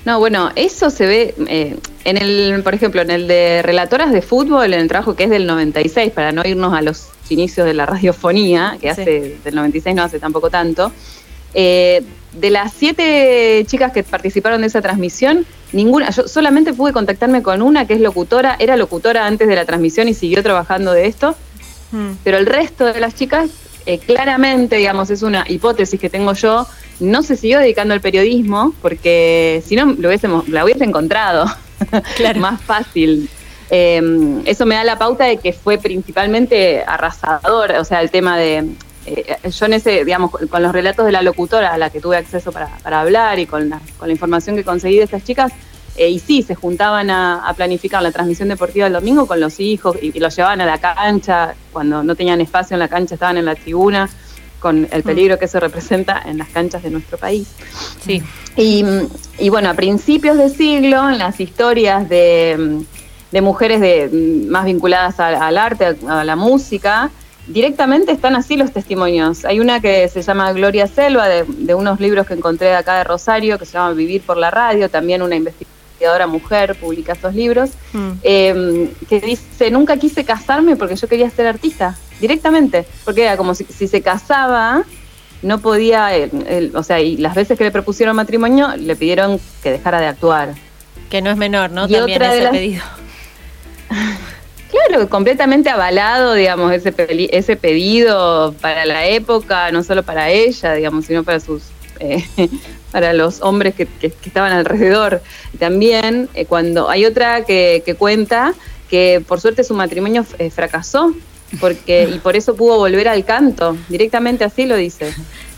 No, bueno, eso se ve eh, en el, por ejemplo, en el de relatoras de fútbol, en el trabajo que es del 96, para no irnos a los inicios de la radiofonía, que Sí. hace del 96 no hace tampoco tanto. eh, de las siete chicas que participaron de esa transmisión, ninguna, yo solamente pude contactarme con una que es locutora, era locutora antes de la transmisión y siguió trabajando de esto, pero el resto de las chicas, eh, claramente, digamos, es una hipótesis que tengo yo, no se siguió dedicando al periodismo, porque si no, lo hubiésemos, la hubiese encontrado más fácil. Eh, eso me da la pauta de que fue principalmente arrasador, o sea, el tema de... eh, yo en ese, digamos, con los relatos de la locutora a la que tuve acceso para, para hablar y con la, con la información que conseguí de estas chicas, eh, y sí, se juntaban a, a planificar la transmisión deportiva el domingo con los hijos y, y los llevaban a la cancha, cuando no tenían espacio en la cancha estaban en la tribuna, con el peligro que eso representa en las canchas de nuestro país. Sí. Y, y bueno, a principios de siglo, en las historias de, de mujeres de, más vinculadas al, al arte, a, a la música, directamente están así los testimonios. Hay una que se llama Gloria Selva, de, de unos libros que encontré acá de Rosario, que se llama Vivir por la Radio, también una investigadora mujer publica esos libros, eh, que dice, nunca quise casarme porque yo quería ser artista, directamente, porque era como si, si se casaba, no podía, o sea, y las veces que le propusieron matrimonio, le pidieron que dejara de actuar. Que no es menor, ¿no? Y También de ese las- pedido. Claro, completamente avalado, digamos, ese, peli- ese pedido para la época, no solo para ella, digamos, sino para sus eh, para los hombres que, que- que estaban alrededor. Y También eh, cuando hay otra que, que cuenta que por suerte su matrimonio eh, fracasó porque y por eso pudo volver al canto, directamente así lo dice.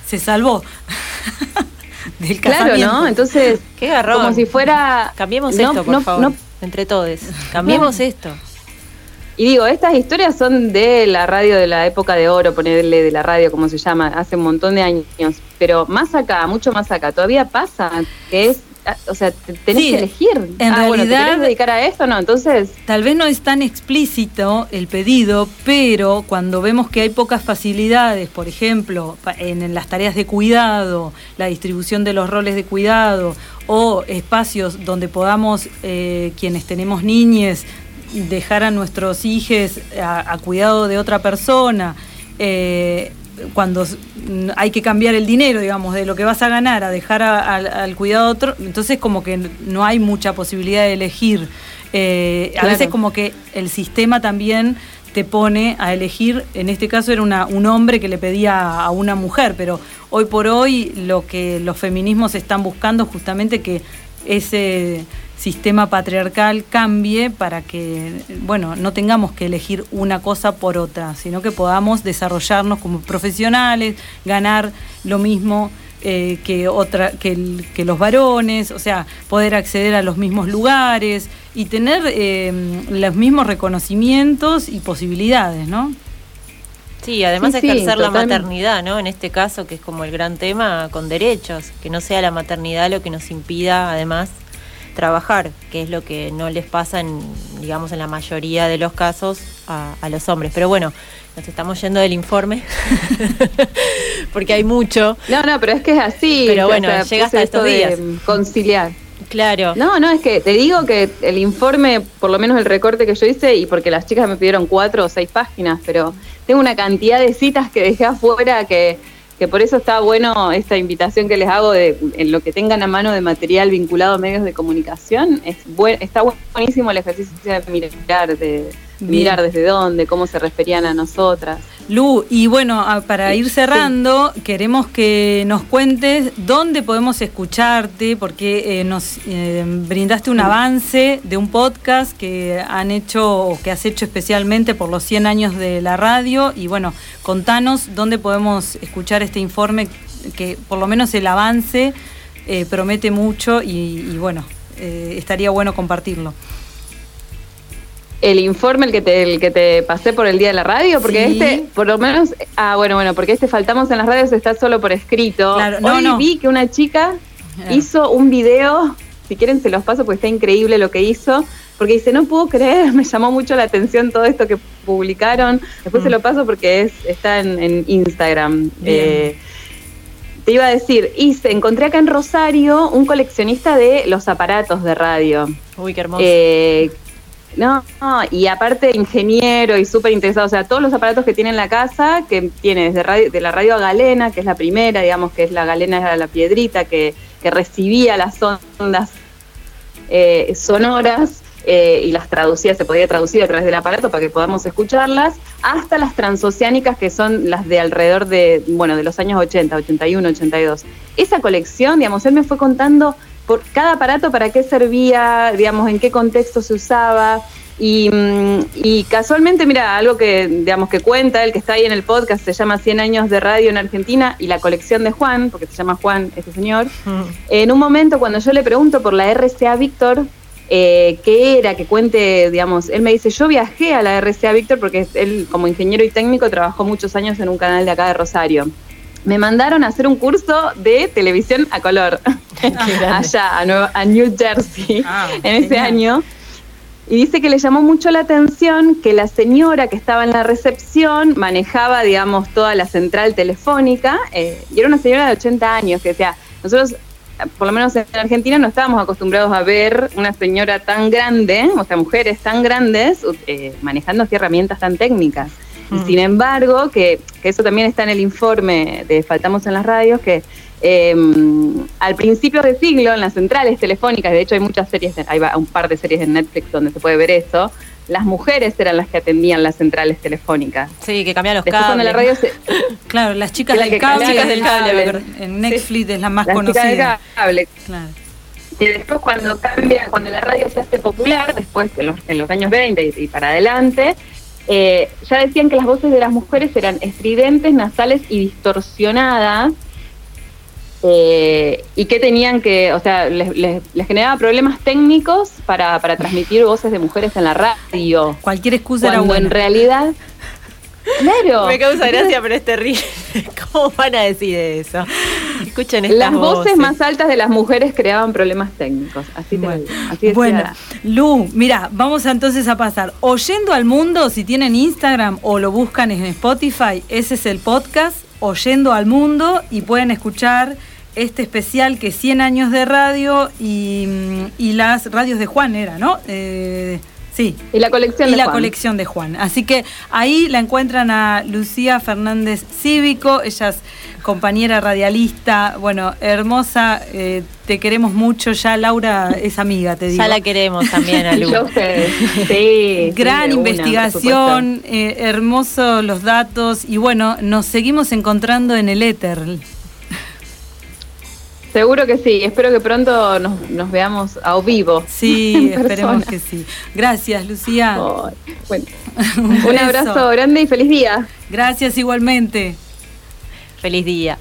Se salvó. Del Claro. ¿no? Entonces, Qué garrón. como si fuera Cambiemos no- esto, por no- favor. no- Entre todos. Cambiemos esto. Y digo, estas historias son de la radio de la época de oro, ponerle de la radio como se llama, hace un montón de años. Pero más acá, mucho más acá, todavía pasa, que es, o sea, te- tenés Sí, que elegir. en ah, bueno, ¿te realidad- querés dedicar a esto? No, entonces... Tal vez no es tan explícito el pedido, pero cuando vemos que hay pocas facilidades, por ejemplo, en, en las tareas de cuidado, la distribución de los roles de cuidado o espacios donde podamos, eh, quienes tenemos niñes, dejar a nuestros hijos a, a cuidado de otra persona, eh, cuando hay que cambiar el dinero, digamos, de lo que vas a ganar a dejar a- al- al cuidado de otro, entonces como que no hay mucha posibilidad de elegir. Eh, A veces como que el sistema también te pone a elegir, en este caso era una, un hombre que le pedía a una mujer, pero hoy por hoy lo que los feminismos están buscando es justamente que ese sistema patriarcal cambie para que, bueno, no tengamos que elegir una cosa por otra, sino que podamos desarrollarnos como profesionales, ganar lo mismo eh, que otra que, que los varones, o sea, poder acceder a los mismos lugares y tener eh, los mismos reconocimientos y posibilidades, ¿no? Sí, además Sí, sí, ejercer la totalmente. maternidad, ¿no? En este caso, que es como el gran tema, con derechos, que no sea la maternidad lo que nos impida, además, trabajar, que es lo que no les pasa en, digamos, en la mayoría de los casos a, a los hombres. Pero bueno, nos estamos yendo del informe, porque hay mucho. No, no, pero es que es así. Pero o bueno, sea, llega hasta estos días. Conciliar. Claro. No, no, es que te digo que el informe, por lo menos el recorte que yo hice, y porque las chicas me pidieron cuatro o seis páginas, pero tengo una cantidad de citas que dejé afuera que, que por eso está bueno esta invitación que les hago de en lo que tengan a mano de material vinculado a medios de comunicación. Es buen, está buenísimo el ejercicio de mirar, de Bien. mirar desde dónde, cómo se referían a nosotras. Lu, y bueno, para ir cerrando, queremos que nos cuentes dónde podemos escucharte, porque eh, nos eh, brindaste un avance de un podcast que han hecho, o que has hecho especialmente por los 100 años de la radio, y bueno, contanos dónde podemos escuchar este informe, que por lo menos el avance eh, promete mucho y, y bueno, eh, estaría bueno compartirlo. El informe, el que te, el que te pasé por el día de la radio, porque Sí. este, por lo menos, ah, bueno, bueno, porque este faltamos en las radios está solo por escrito. Claro, no, Hoy no. vi que una chica Ah. hizo un video, si quieren se los paso porque está increíble lo que hizo, porque dice, no puedo creer, me llamó mucho la atención todo esto que publicaron. Después Mm. se lo paso porque es, está en, en Instagram. Eh, te iba a decir, hice, encontré acá en Rosario un coleccionista de los aparatos de radio. Uy, qué hermoso. Eh, no, y aparte ingeniero y súper interesado, o sea, todos los aparatos que tiene en la casa, que tiene desde de la radio a galena, que es la primera, digamos que es la galena, era la piedrita que, que recibía las ondas eh, sonoras eh, y las traducía, se podía traducir a través del aparato para que podamos escucharlas, hasta las transoceánicas que son las de alrededor de, bueno, de los años 80, 81, 82. Esa colección, digamos, él me fue contando por cada aparato para qué servía, digamos, en qué contexto se usaba. Y, mm, y casualmente, mira, algo que, digamos, que cuenta, el que está ahí en el podcast, se llama 100 años de radio en Argentina y la colección de Juan, porque se llama Juan este señor, en un momento cuando yo le pregunto por la RCA Víctor, eh, qué era, que cuente, digamos, él me dice, yo viajé a la RCA Víctor porque él como ingeniero y técnico trabajó muchos años en un canal de acá de Rosario. Me mandaron a hacer un curso de televisión a color allá, a, Nueva- a New Jersey, en ese genial. año. Y dice que le llamó mucho la atención que la señora que estaba en la recepción manejaba, digamos, toda la central telefónica, eh, y era una señora de 80 años que decía, nosotros, por lo menos en Argentina, no estábamos acostumbrados a ver una señora tan grande, o sea, mujeres tan grandes, eh, manejando así herramientas tan técnicas. Y sin embargo, que, que eso también está en el informe de Faltamos en las Radios, que eh, al principio del siglo, en las centrales telefónicas, de hecho hay muchas series, de- hay un par de series en Netflix donde se puede ver eso, las mujeres eran las que atendían las centrales telefónicas. Sí, que cambian los Después cables. la radio se, Claro, las chicas La del cable, chicas del cable, en Netflix es la más las chicas del conocida. cable. Claro. Y después cuando cambia, cuando la radio se hace popular, después en los, en los años 20 y, y para adelante, eh, ya decían que las voces de las mujeres eran estridentes, nasales y distorsionadas. eh, y que tenían que, o sea, les, les- les generaba problemas técnicos para, para transmitir voces de mujeres en la radio. Cualquier excusa era Cuando buena. en realidad, claro. Me causa gracia, pero es terrible. ¿Cómo van a decir eso? Escuchen estas Las voces más altas de las mujeres creaban problemas técnicos. Así te lo digo. Así decía Bueno, Lu, mira, vamos entonces a pasar. Oyendo al mundo, si tienen Instagram o lo buscan en Spotify, ese es el podcast, Oyendo al Mundo, y pueden escuchar este especial que es 100 años de radio y, mm, y las radios de Juan era, ¿no? Eh, sí. Y la colección Y de la Juan. colección de Juan. Así que ahí la encuentran a Lucía Fernández Cívico, ella es compañera radialista, bueno, hermosa, eh, te queremos mucho, ya Laura es amiga, te digo. Ya la queremos también a Lu. Yo sé, sí. Gran sí, de una, investigación, eh, hermosos los datos y bueno, nos seguimos encontrando en el éter. Seguro que sí. Espero que pronto nos, nos veamos a vivo. Sí, esperemos persona. que sí. Gracias, Lucía. Bueno, Un abrazo grande y feliz día. Gracias igualmente. Feliz día.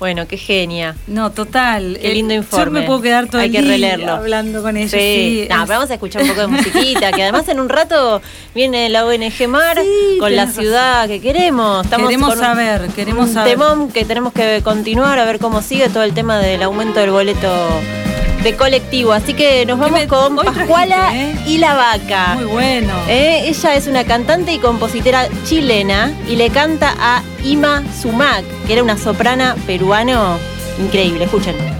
Bueno, qué genia. No, total. Qué lindo Eh, informe. Yo me puedo quedar todo Hay el que día releerlo. hablando con ella. Sí, Sí, No, pero vamos a escuchar un poco de musiquita, que además en un rato viene la ONG Mar con la ciudad que queremos. Queremos con un- saber, queremos un saber. temón que tenemos que continuar a ver cómo sigue todo el tema del aumento del boleto de colectivo. Así que nos vamos con Pascuala y la vaca. Muy bueno. Eh, ella es una cantante y compositora chilena y le canta a Ima Sumac, que era una soprana peruano. Increíble, escuchen.